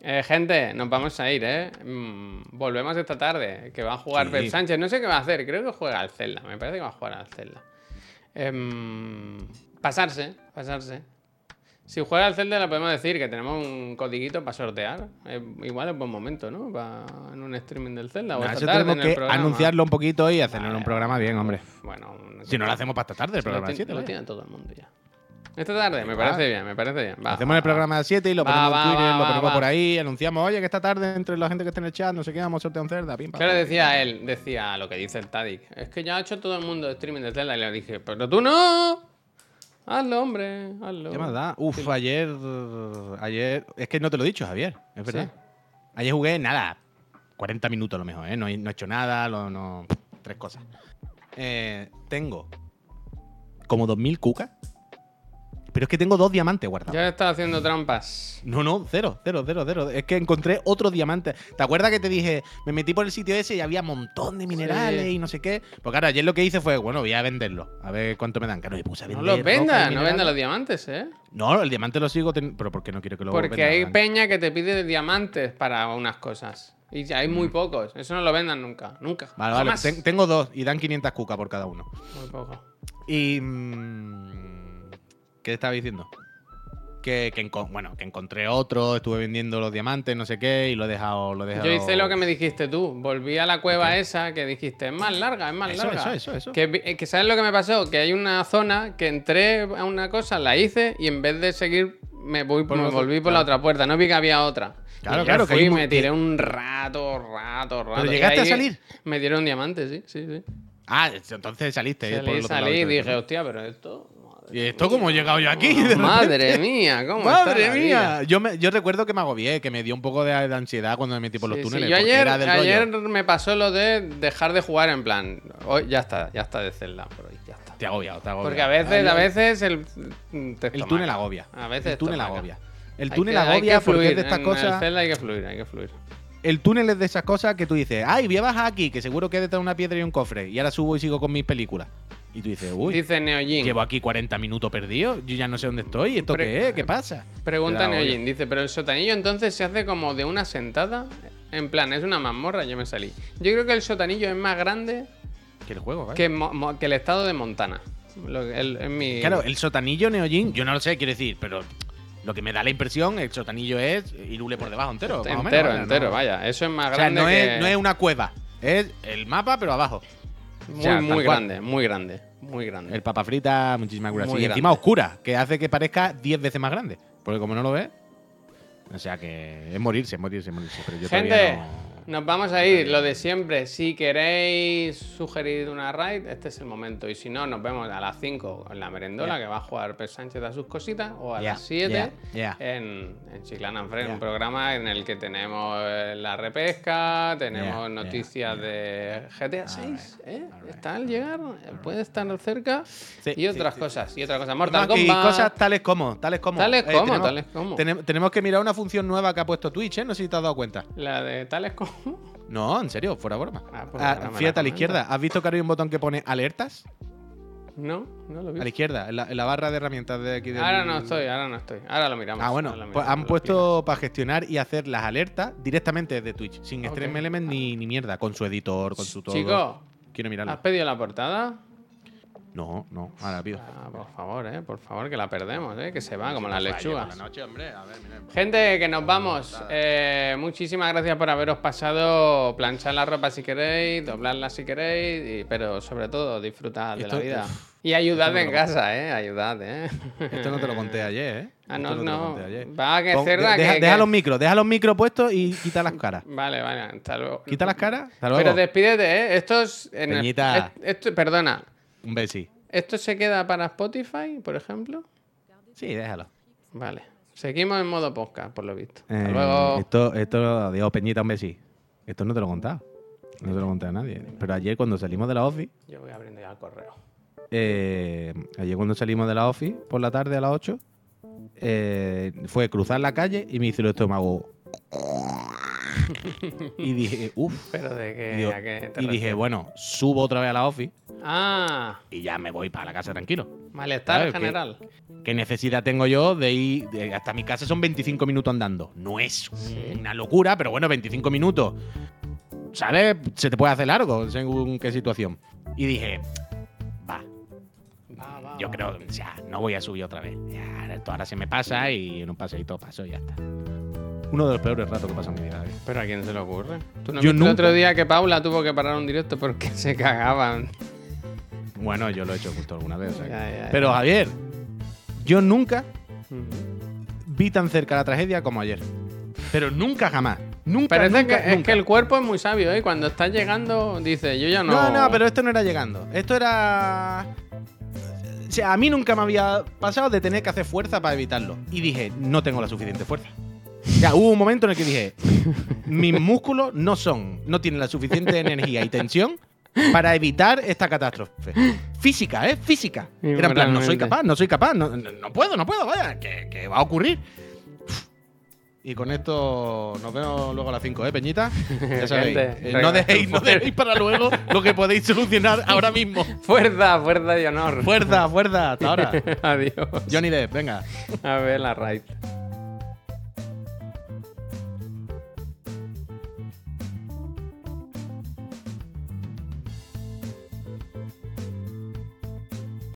A: Eh, gente, nos vamos a ir, ¿eh? Mm, volvemos esta tarde, que va a jugar
B: Sí.
A: Pep Sánchez. No sé qué va a hacer, creo que juega al Zelda. Me parece que va a jugar al Zelda. Em, pasarse, pasarse. Si juega al Zelda, le podemos decir que tenemos un codiguito para sortear. Eh, igual es buen momento, ¿no? Pa- en un streaming del Zelda. O
B: Nah,
A: esta
B: eso
A: tarde
B: tenemos
A: en el
B: que
A: programa.
B: anunciarlo un poquito y hacerlo en un programa bien, hombre.
A: Bueno, no
B: Si no lo hacemos para esta tarde, el
A: lo,
B: programa 7.
A: lo tiene todo el mundo ya. Esta tarde, me parece bien, me parece bien. Va,
B: Hacemos
A: va,
B: el programa de 7 y lo ponemos
A: va,
B: en Twitter, lo ponemos por ahí, anunciamos, oye, que esta tarde entre la gente que está en el chat, no sé qué, vamos a sortear un cerda, pim, pam,
A: Claro, decía él, decía lo que dice el Tadik. Es que ya ha hecho todo el mundo streaming de Zelda y le dije, pero tú no. Hazlo, hombre, hazlo.
B: ¿Qué más da? Uf, ayer. Ayer. Es que no te lo he dicho, Javier. Es verdad. Ayer jugué nada. 40 minutos a lo mejor, ¿eh? No, he- no he hecho nada, lo- no. Tres cosas. Eh, tengo. Como 2000 cucas. Pero es que tengo dos diamantes guardados.
A: Ya está haciendo trampas.
B: No, no, cero, cero, cero, cero. Es que encontré otro diamante. ¿Te acuerdas que te dije, me metí por el sitio ese y había un montón de minerales
A: Sí.
B: y no sé qué? Pues claro, ayer lo que hice fue, bueno, voy a venderlo. A ver cuánto me dan. Claro, me puse a
A: No los vendas, no vendas los diamantes, ¿eh?
B: No, el diamante lo sigo teniendo. Pero ¿por qué no quiero que lo
A: Porque
B: venda,
A: hay peña que te pide diamantes para unas cosas. Y hay muy pocos. Eso no lo vendan nunca. Nunca.
B: Mm. Vale, vale. Ten- tengo dos y dan 500 cucas por cada uno.
A: Muy poco.
B: Y. mm, ¿Qué estaba diciendo? que, bueno, que encontré otro, estuve vendiendo los diamantes, no sé qué, y lo he dejado. Lo he dejado...
A: Yo hice lo que me dijiste tú. Volví a la cueva esa que dijiste, es más larga, es más
B: Eso,
A: larga.
B: eso, eso, eso.
A: Que, eh, que ¿sabes lo que me pasó? Que hay una zona que entré a una cosa, la hice y en vez de seguir me, voy,
B: Por
A: me volví por la otra puerta. No vi que había otra.
B: Claro,
A: Y
B: claro,
A: fui y me tiré un rato, rato, rato. Y
B: llegaste a salir?
A: Me dieron diamantes, sí, sí, sí.
B: Ah, saliste saliste. eh, por
A: Salí,
B: el otro lado
A: salí y dije, hostia, pero esto...
B: ¿Y esto cómo he llegado yo aquí?
A: Madre mía, ¿cómo
B: Madre mía. Yo, me, yo recuerdo que me agobié, que me dio un poco de, de ansiedad cuando me metí por los
A: Sí, sí,
B: túneles.
A: Yo
B: porque
A: ayer,
B: era del rollo.
A: ayer me pasó lo de dejar de jugar en plan. Hoy ya está, ya está de Zelda por hoy, ya está.
B: Te ha agobiado, te ha agobiado.
A: Porque a veces, a veces el
B: El
A: texto
B: túnel agobia.
A: A veces
B: el túnel agobia. El
A: Hay
B: túnel
A: hay
B: agobia
A: que
B: porque es
A: fluir,
B: de estas
A: en
B: cosas.
A: El Zelda hay que fluir, hay que fluir.
B: El túnel es de esas cosas que tú dices, ay, voy a bajar aquí, que seguro que hay detrás de una piedra y un cofre. Y ahora subo y sigo con mis películas. Y tú dices, uy,
A: Dice Neojin.
B: llevo aquí 40 minutos perdido, yo ya no sé dónde estoy. ¿Esto
A: Pre-
B: qué es? ¿Qué pasa?
A: Pregunta Neojin. Dice, pero el sotanillo entonces se hace como de una sentada. En plan, es una mazmorra, yo me salí. Yo creo que el sotanillo es más grande
B: Que el juego, vaya.
A: que, Mo- Mo- que el estado de Montana. Lo que- el- es mi...
B: Claro, el sotanillo Neojin, yo no lo sé, quiero decir, pero lo que me da la impresión, el sotanillo es Irule por debajo entero. más o menos,
A: entero,
B: vaya,
A: entero,
B: ¿no?
A: vaya. Eso es más
B: O sea,
A: grande
B: no,
A: que...
B: es, no es una cueva, es el mapa, pero abajo.
A: Muy,
B: o sea, tal
A: muy
B: cual.
A: grande, muy grande, muy grande.
B: El papa frita, muchísimas gracias.
A: Muy
B: Y encima
A: grande.
B: oscura, que hace que parezca 10 veces más grande. Porque como no lo ves, o sea que es morirse, es morirse, es morirse. Pero yo
A: Gente,
B: no-
A: nos vamos a ir, lo de siempre. Si queréis sugerir una raid, este es el momento. Y si no, nos vemos a las 5 en la merendola,
B: Yeah.
A: que va a jugar Pep Sánchez a sus cositas, o a
B: Yeah,
A: las 7
B: yeah,
A: en, en Chiclana un programa en el que tenemos eh, la repesca, tenemos noticias de GTA 6, ¿eh?
B: alright,
A: Está al llegar, puede estar cerca,
B: Sí,
A: y
B: sí,
A: otras
B: sí,
A: cosas, y otras cosas. Mortal
B: No, y
A: Kombat.
B: cosas tales como, tales como. eh,
A: Tales como,
B: tenemos,
A: tales como.
B: tenem- tenemos que mirar una función nueva que ha puesto Twitch, ¿eh? No sé si te has dado cuenta.
A: La de tales como.
B: No, en serio, fuera broma.
A: Ah, pues
B: Ah,
A: ahora me la
B: fíjate a la izquierda. ¿Has visto que ahora hay un botón que pone alertas?
A: No, no lo vi.
B: A la izquierda, en la, en la barra de herramientas de aquí del-
A: Ahora no estoy, ahora no estoy. Ahora lo miramos.
B: Ah, bueno, pues han puesto para gestionar y hacer las alertas directamente desde Twitch, sin
A: Ok.
B: Stream Element ni, ni mierda, con su editor, con su todo.
A: Chico,
B: Quiero mirarlo.
A: ¿has pedido la portada?
B: No, no, ahora pido.
A: Ah, por favor, eh, por favor, que la perdemos, eh, que se va como las lechugas. Gente, que nos vamos. Eh, muchísimas gracias por haberos pasado. Planchar la ropa si queréis, doblarla si queréis, y- pero sobre todo disfrutad de la vida. y ayudad en casa, eh, ayudad, eh.
B: Esto no te lo conté ayer, ¿eh?
A: Ah, no, no. Va, que
B: de- deja,
A: que-
B: deja
A: que-
B: los micros, deja los micros puestos y quita las caras.
A: Vale, vale, hasta luego.
B: Quita las caras, hasta luego.
A: Pero despídete, ¿eh? Esto es. en el- esto, perdona.
B: Un besi.
A: ¿Esto se queda para Spotify, por ejemplo?
B: Sí, déjalo.
A: Vale. Seguimos en modo podcast, por lo visto. Hasta
B: Eh,
A: luego.
B: Esto, esto, adiós, Peñita, un besi. Esto no te lo he contado. No te lo conté a nadie. Pero ayer cuando salimos de la office,
A: Yo voy abriendo ya el correo.
B: eh, ayer cuando salimos de la office por la tarde a las 8, eh, fue cruzar la calle y me hizo el estómago. y dije, uff.
A: Pero de.
B: Digo,
A: a qué te
B: y dije, bueno, subo otra vez a la office
A: Ah,
B: y ya me voy para la casa tranquilo.
A: malestar general.
B: ¿Qué necesidad tengo yo de ir de- hasta mi casa? Son 25 minutos andando. No es una locura, pero bueno, 25 minutos. ¿Sabes? Se te puede hacer largo según qué situación. Y dije, va,
A: Va, va,
B: yo creo, sea, no voy a subir otra vez. Ya, esto ahora se me pasa y en un paseíto paso y ya está. Uno de los peores ratos que he pasado en mi vida. ¿eh?
A: Pero a quién se le ocurre. ¿Tú no
B: Yo
A: el otro día que Paula tuvo que parar un directo porque se cagaban?
B: Bueno, yo lo he hecho justo alguna vez. o sea que-
A: Ya, ya, ya.
B: Pero Javier, yo nunca vi tan cerca la tragedia como ayer. Pero nunca jamás. Nunca.
A: Parece
B: nunca,
A: que, es que el cuerpo es muy sabio, ¿eh? Cuando estás llegando, dice, yo ya no.
B: No, no, pero esto no era llegando. Esto era. O sea, a mí nunca me había pasado de tener que hacer fuerza para evitarlo. Y dije, no tengo la suficiente fuerza. O sea, hubo un momento en el que dije, mis músculos no son, no tienen la suficiente energía y tensión para evitar esta catástrofe. Física, ¿eh? Física. Era en plan, no soy capaz, no soy capaz, no, no- puedo, no puedo, vaya, que, que va a ocurrir. Y con esto nos vemos luego a las 5, ¿eh, Peñita? Ya sabéis.
A: Gente,
B: eh, no, dejéis, no dejéis para luego lo que podéis solucionar ahora mismo.
A: Fuerza, fuerza y honor.
B: Fuerza, fuerza, hasta ahora.
A: Adiós.
B: Johnny Depp, venga.
A: A ver la raid.